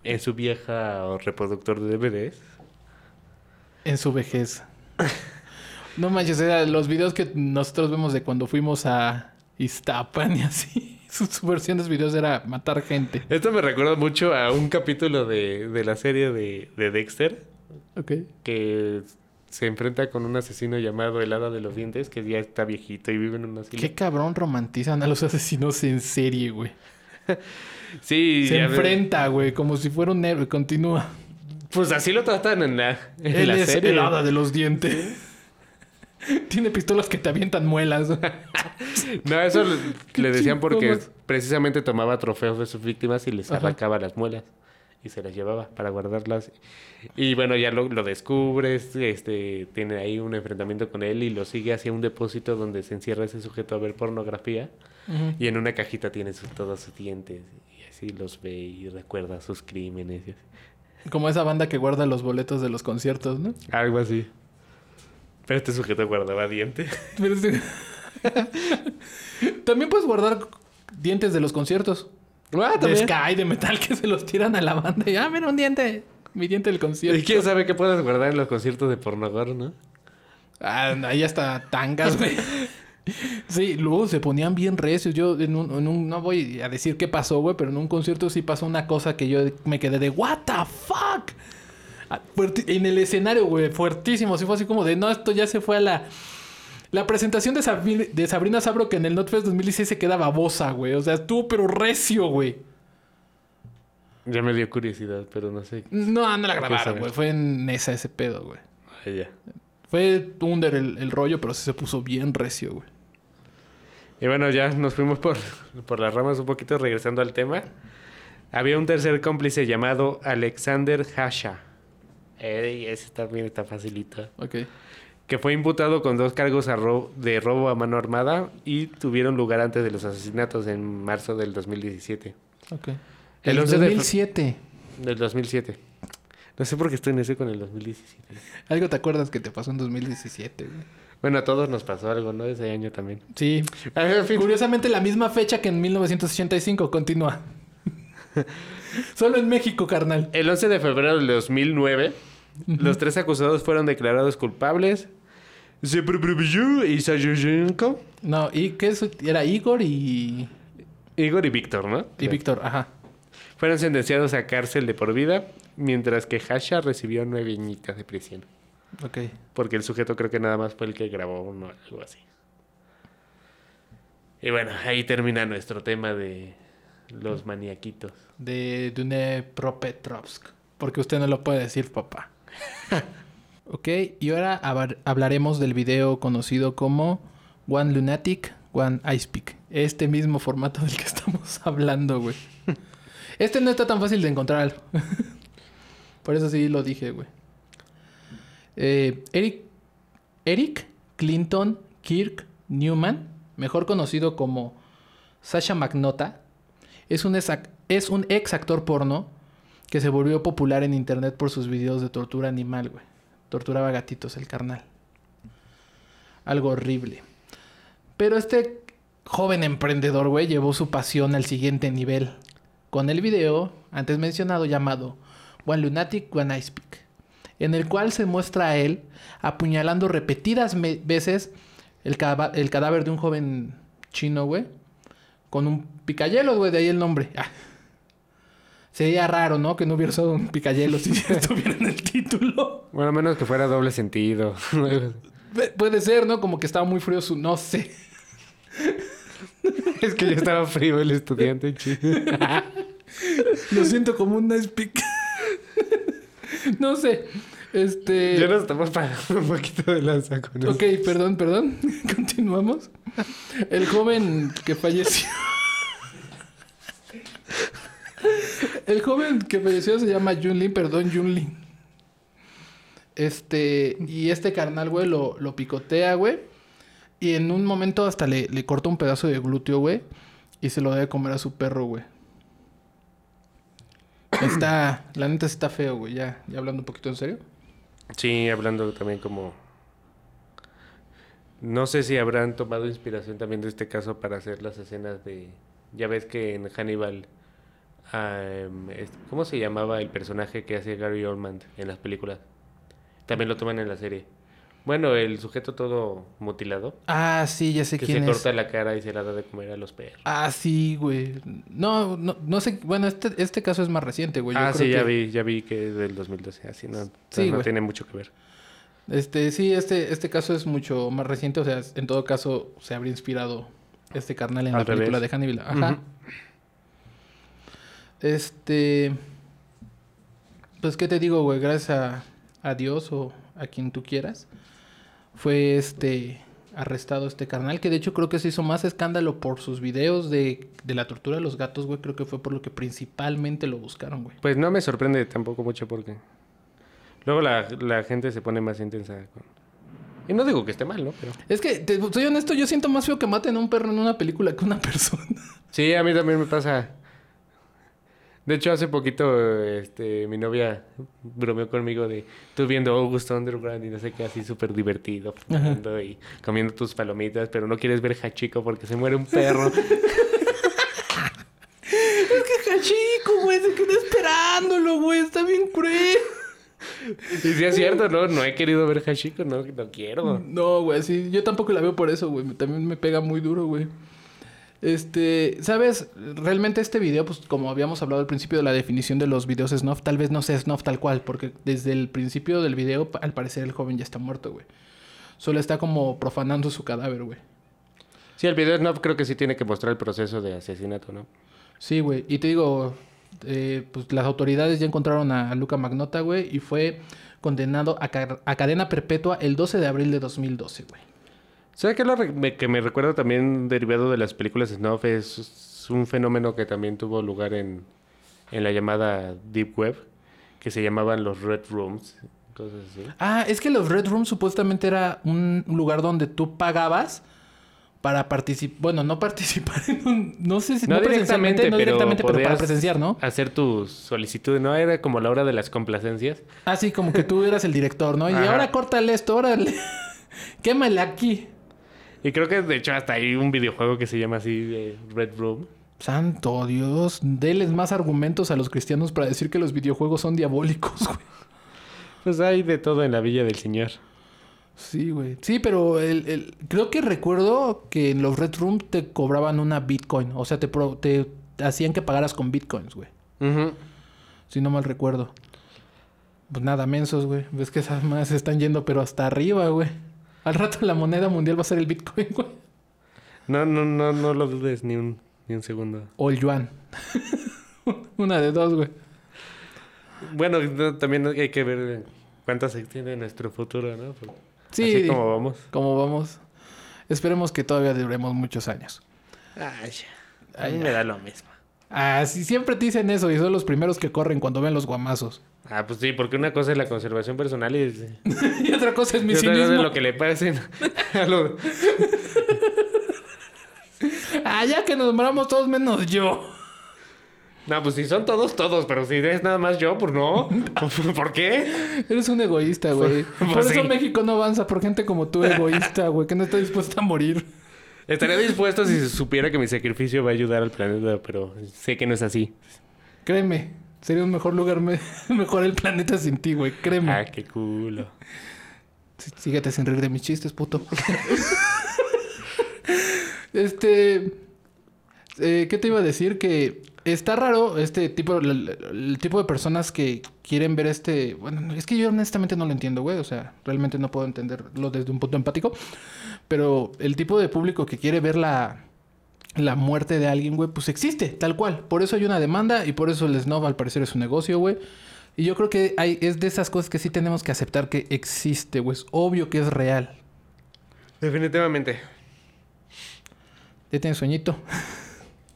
Speaker 1: en su vieja reproductor de DVDs
Speaker 2: En su vejez. No manches, era los videos que nosotros vemos de cuando fuimos a Iztapan y así. [LAUGHS] Su, su versión de los videos era matar gente.
Speaker 1: Esto me recuerda mucho a un capítulo de, de la serie de, de Dexter
Speaker 2: Ok.
Speaker 1: que se enfrenta con un asesino llamado el Hada de los Dientes que ya está viejito y vive en un asilo.
Speaker 2: Qué cabrón romantizan a los asesinos en serie, güey. [LAUGHS]
Speaker 1: Sí,
Speaker 2: Se enfrenta, güey, como si fuera un héroe. Continúa.
Speaker 1: Pues así lo tratan en la, en
Speaker 2: Él
Speaker 1: la
Speaker 2: es
Speaker 1: serie.
Speaker 2: el hada de los dientes. [LAUGHS] Tiene pistolas que te avientan muelas. [LAUGHS]
Speaker 1: No, eso [LAUGHS] le, le decían porque precisamente tomaba trofeos de sus víctimas y les
Speaker 2: Ajá.
Speaker 1: arrancaba las muelas y se las llevaba para guardarlas. Y bueno, ya lo, lo descubres, este, tiene ahí un enfrentamiento con él y lo sigue hacia un depósito donde se encierra ese sujeto a ver pornografía y en una cajita tiene sus- todos sus dientes y así los ve y recuerda sus crímenes. y así.
Speaker 2: Como esa banda que guarda los boletos de los conciertos, ¿no?
Speaker 1: Algo así. Pero este sujeto guardaba dientes. [LAUGHS]
Speaker 2: También puedes guardar dientes de los conciertos.
Speaker 1: Ah,
Speaker 2: De Sky, de metal, que se los tiran a la banda. Y, ah, mira, un diente. Mi diente del concierto.
Speaker 1: ¿Y quién sabe qué puedes guardar en los conciertos de pornogor, no?
Speaker 2: Ah, ahí hasta tangas, güey. [LAUGHS] Sí, luego se ponían bien recios. Yo en un, en un- no voy a decir qué pasó, güey, pero en un concierto sí pasó una cosa que yo me quedé de what the fuck. Ah, en el escenario, güey, fuertísimo. Sí fue así como de, no, esto ya se fue a la... La presentación de, Sabri- de Sabrina Sabro que en el Notfest 2016 se queda babosa, güey. O sea, estuvo pero recio, güey.
Speaker 1: Ya me dio curiosidad, pero no sé.
Speaker 2: No, no la grabaron, güey. Fue en esa ese pedo, güey.
Speaker 1: Ah, ya.
Speaker 2: Fue under el, el rollo, pero sí se puso bien recio, güey.
Speaker 1: Y bueno, ya nos fuimos por, por las ramas un poquito, regresando al tema. Había un tercer cómplice llamado Alexander Hasha. Ey, ese también está facilito.
Speaker 2: Ok.
Speaker 1: Que fue imputado con dos cargos a ro- de robo a mano armada y tuvieron lugar antes de los asesinatos en marzo del 2017.
Speaker 2: Ok.
Speaker 1: El
Speaker 2: El,
Speaker 1: 11 de fe-
Speaker 2: 2007.
Speaker 1: Del 2007. No sé por qué estoy en ese con el 2017.
Speaker 2: Algo te acuerdas que te pasó en 2017, güey.
Speaker 1: Bueno, a todos nos pasó algo, ¿no? Ese año también.
Speaker 2: Sí. Curiosamente la misma fecha que en 1985. Continúa. [LAUGHS] Solo en México, carnal.
Speaker 1: El 11 de febrero del 2009, los tres acusados fueron declarados culpables. Y Sayoshenko.
Speaker 2: No, ¿y qué es? Era Igor y...
Speaker 1: Igor y Víctor, ¿no?
Speaker 2: Y Víctor, ajá.
Speaker 1: Fueron sentenciados a cárcel de por vida, mientras que Hasha recibió nueve añitas de prisión.
Speaker 2: Ok.
Speaker 1: Porque el sujeto creo que nada más fue el que grabó uno, algo así. Y bueno, ahí termina nuestro tema de los maniaquitos.
Speaker 2: De Dune Propetrovsk. Porque usted no lo puede decir, papá. [LAUGHS] ok, y ahora hablar- hablaremos del video conocido como One Lunatic, One Ice Pick. Este mismo formato del que [LAUGHS] estamos hablando, güey. [LAUGHS] Este no está tan fácil de encontrar. Por eso sí lo dije, güey. Eh, Eric, Eric Clinton Kirk Newman, mejor conocido como Sasha McNota, es un, ex, es un ex actor porno que se volvió popular en internet por sus videos de tortura animal, güey. Torturaba gatitos el carnal. Algo horrible. Pero este joven emprendedor, güey, llevó su pasión al siguiente nivel. Con el video antes mencionado llamado One Lunatic, One Ice Pick. En el cual se muestra a él apuñalando repetidas veces el, cadáver de un joven chino, güey. Con un picayelos, güey, de ahí el nombre. Ah. Sería raro, ¿no? Que no hubiera usado un picayelos si [LAUGHS] estuviera en el título.
Speaker 1: Bueno, a menos que fuera doble sentido. [LAUGHS]
Speaker 2: Pu- Puede ser, ¿no? Como que estaba muy frío su... No sé. [LAUGHS]
Speaker 1: es que ya estaba frío el estudiante. chido.
Speaker 2: Lo siento como un nice pick. [LAUGHS] no sé. Este...
Speaker 1: ya nos estamos pagando un poquito de lanza con eso.
Speaker 2: Ok, perdón, perdón. [LAUGHS] Continuamos. El joven que falleció. El joven que falleció se llama Junlin, perdón, Junlin. Este, y este carnal, güey, lo, lo picotea, güey. Y en un momento hasta le, le corta un pedazo de glúteo, güey. Y se lo debe comer a su perro, güey. Está, la neta está feo, güey. Ya, ya hablando un poquito en serio.
Speaker 1: Sí, hablando también como... No sé si habrán tomado inspiración también de este caso para hacer las escenas de... Ya ves que en Hannibal... es- ¿Cómo se llamaba el personaje que hacía Gary Oldman en las películas? También lo toman en la serie. Bueno, el sujeto todo mutilado,
Speaker 2: Ah, sí, ya sé
Speaker 1: que
Speaker 2: quién
Speaker 1: se
Speaker 2: es.
Speaker 1: corta la cara y se la da de comer a los perros.
Speaker 2: Ah, sí, güey. No, no, no sé. Bueno, este, este caso es más reciente, güey. Yo
Speaker 1: ah,
Speaker 2: creo
Speaker 1: sí, ya vi, ya vi que es del 2012, así no,
Speaker 2: Sí,
Speaker 1: no tiene mucho que ver.
Speaker 2: Este, sí, este, este caso es mucho más reciente. O sea, en todo caso, se habría inspirado este carnal en
Speaker 1: Al
Speaker 2: la película de Hannibal. Ajá. Este. Pues, ¿qué te digo, güey? Gracias a, a Dios o a quien tú quieras. Fue este. Arrestado este carnal. Que de hecho creo que se hizo más escándalo por sus videos de, de la tortura de los gatos, güey. Creo que fue por lo que principalmente lo buscaron, güey.
Speaker 1: Pues no me sorprende tampoco mucho porque luego la, la gente se pone más intensa. con- Y no digo que esté mal, ¿no? Pero...
Speaker 2: Es que, te, soy honesto, yo siento más feo que maten a un perro en una película que una [LAUGHS] persona.
Speaker 1: Sí, a mí también me pasa. De hecho, hace poquito este, mi novia bromeó conmigo de tú viendo August Underground y no sé qué, así súper divertido, fumando y comiendo tus palomitas, pero no quieres ver Hachiko porque se muere un perro. [LAUGHS]
Speaker 2: Es que Hachiko, güey, se quedó esperándolo, güey. Está bien cruel.
Speaker 1: y sí es cierto, ¿no? No he querido ver Hachiko, no, no quiero.
Speaker 2: No, güey, sí. Yo tampoco la veo por eso, güey. También me pega muy duro, güey. Este, ¿sabes? Realmente este video, pues como habíamos hablado al principio de la definición de los videos snuff, tal vez no sea snuff tal cual, porque desde el principio del video, al parecer el joven ya está muerto, güey. Solo está como profanando su cadáver, güey.
Speaker 1: Sí, el video no creo que sí tiene que mostrar el proceso de asesinato, ¿no?
Speaker 2: Sí, güey. Y te digo, eh, pues las autoridades ya encontraron a Luca Magnota, güey, y fue condenado a cadena perpetua el 12 de abril de 2012, güey.
Speaker 1: ¿Sabes qué es lo re- me- que me recuerda también derivado de las películas snuff? Es, es un fenómeno que también tuvo lugar en, en la llamada Deep Web, que se llamaban los Red Rooms.
Speaker 2: Ah, es que los Red Rooms supuestamente era un lugar donde tú pagabas para participar, bueno, no participar en un, no sé si
Speaker 1: No
Speaker 2: presencialmente,
Speaker 1: directamente,
Speaker 2: no directamente, pero para presenciar, ¿no?
Speaker 1: Hacer tu solicitud, ¿no? Era como la hora de las complacencias.
Speaker 2: Así como que tú eras el director, ¿no? Y
Speaker 1: Ajá.
Speaker 2: ahora córtale esto, órale. [LAUGHS] Quémale aquí.
Speaker 1: Y creo que de hecho hasta hay un videojuego que se llama así, eh, Red Room.
Speaker 2: Santo Dios, deles más argumentos a los cristianos para decir que los videojuegos son diabólicos, [LAUGHS] güey.
Speaker 1: Pues hay de todo en la Villa del Señor.
Speaker 2: Sí, güey. Sí, pero el, el- creo que recuerdo que en los Red Room te cobraban una Bitcoin. O sea, te, pro- te hacían que pagaras con Bitcoins, güey. Si no mal recuerdo. Pues nada, mensos, güey. Ves que esas más se están yendo, pero hasta arriba, güey. Al rato la moneda mundial va a ser el Bitcoin, güey.
Speaker 1: No, no, no, no lo dudes ni un, ni un segundo.
Speaker 2: O el yuan. [LAUGHS] Una de dos, güey.
Speaker 1: Bueno, no, también hay que ver cuánto se extiende nuestro futuro, ¿no? Porque
Speaker 2: Sí.
Speaker 1: Así como vamos.
Speaker 2: ¿Cómo vamos? Esperemos que todavía duremos muchos años.
Speaker 1: Ay, a mí me da lo mismo.
Speaker 2: Ah, sí, siempre te dicen eso y son los primeros que corren cuando ven los guamazos.
Speaker 1: Ah, pues sí, porque una cosa es la conservación personal y, [LAUGHS]
Speaker 2: y otra cosa es mi
Speaker 1: y otra cosa es lo que le pasen a [LAUGHS] [LAUGHS] los...
Speaker 2: Ah, ya que nos nombramos todos menos yo.
Speaker 1: No, pues si son todos, todos, pero si es nada más yo, pues no. ¿Por qué?
Speaker 2: Eres un egoísta, güey.
Speaker 1: Pues
Speaker 2: Por eso
Speaker 1: sí.
Speaker 2: México no avanza, por gente como tú, egoísta, güey, que no está dispuesta a morir.
Speaker 1: Estaría dispuesto si supiera que mi sacrificio va a ayudar al planeta, pero sé que no es así.
Speaker 2: Créeme, sería un mejor lugar, me- [LAUGHS] mejor el planeta sin ti, güey. Créeme.
Speaker 1: Ah, qué culo.
Speaker 2: Sí, Síguete sin reír de mis chistes, puto. [LAUGHS] este. eh, ¿Qué te iba a decir? Que está raro este tipo, el, el tipo de personas que quieren ver este. Bueno, es que yo honestamente no lo entiendo, güey. O sea, realmente no puedo entenderlo desde un punto empático. Pero el tipo de público que quiere ver la, la muerte de alguien, güey, pues existe, tal cual. Por eso hay una demanda y por eso el snob al parecer es un negocio, güey. Y yo creo que hay, es de esas cosas que sí tenemos que aceptar que existe, güey. Es obvio que es real.
Speaker 1: Definitivamente.
Speaker 2: ¿Ya tienes sueñito?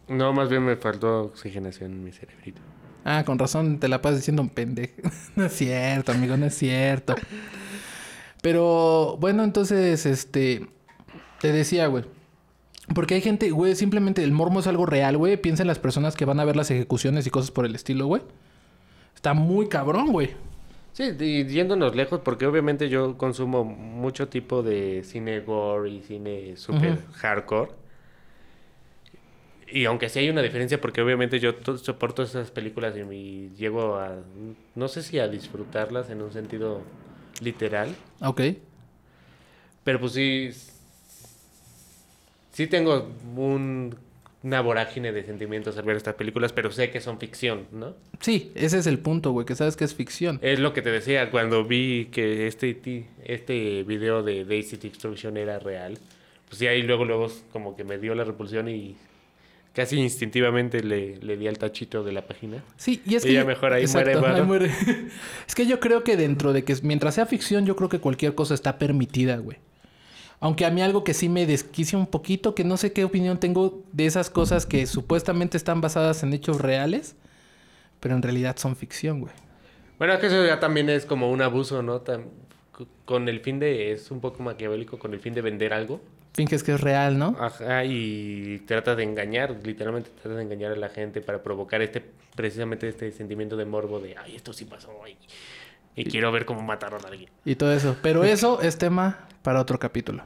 Speaker 1: No, más bien me faltó oxigenación en mi cerebrito.
Speaker 2: Ah, con razón te la pasas diciendo un pendejo. [LAUGHS] no es cierto, amigo, no es cierto. Pero bueno, entonces, este, te decía, güey. Porque hay gente, güey, simplemente el mormo es algo real, güey. Piensa en las personas que van a ver las ejecuciones y cosas por el estilo, güey. Está muy cabrón, güey.
Speaker 1: Sí, y yéndonos lejos, porque obviamente yo consumo mucho tipo de cine gore y cine super hardcore. Y aunque sí hay una diferencia, porque obviamente yo to- soporto esas películas y me llego a, no sé si a disfrutarlas en un sentido literal,
Speaker 2: Ok.
Speaker 1: pero pues sí, sí tengo un- una vorágine de sentimientos al ver estas películas, pero sé que son ficción, ¿no?
Speaker 2: Sí, ese es el punto, güey, que sabes que es ficción.
Speaker 1: Es lo que te decía cuando vi que este, este video de Daisy Destruction era real. Pues sí, ahí luego, luego como que me dio la repulsión y casi instintivamente le, le di al tachito de la página.
Speaker 2: Sí, y es que... Yo-
Speaker 1: mejor ahí muere,
Speaker 2: ahí muere. [LAUGHS] es que yo creo que dentro de que mientras sea ficción, yo creo que cualquier cosa está permitida, güey. Aunque a mí algo que sí me desquicia un poquito, que no sé qué opinión tengo de esas cosas que supuestamente están basadas en hechos reales, pero en realidad son ficción, güey.
Speaker 1: Bueno, es que eso ya también es como un abuso, ¿no? Con el fin de, es un poco maquiavélico, con el fin de vender algo.
Speaker 2: Finges que es real, ¿no?
Speaker 1: Ajá, y trata de engañar, literalmente trata de engañar a la gente para provocar este, precisamente este sentimiento de morbo de, ay, esto sí pasó, y, y quiero ver cómo mataron a alguien.
Speaker 2: Y todo eso. Pero eso es tema para otro capítulo.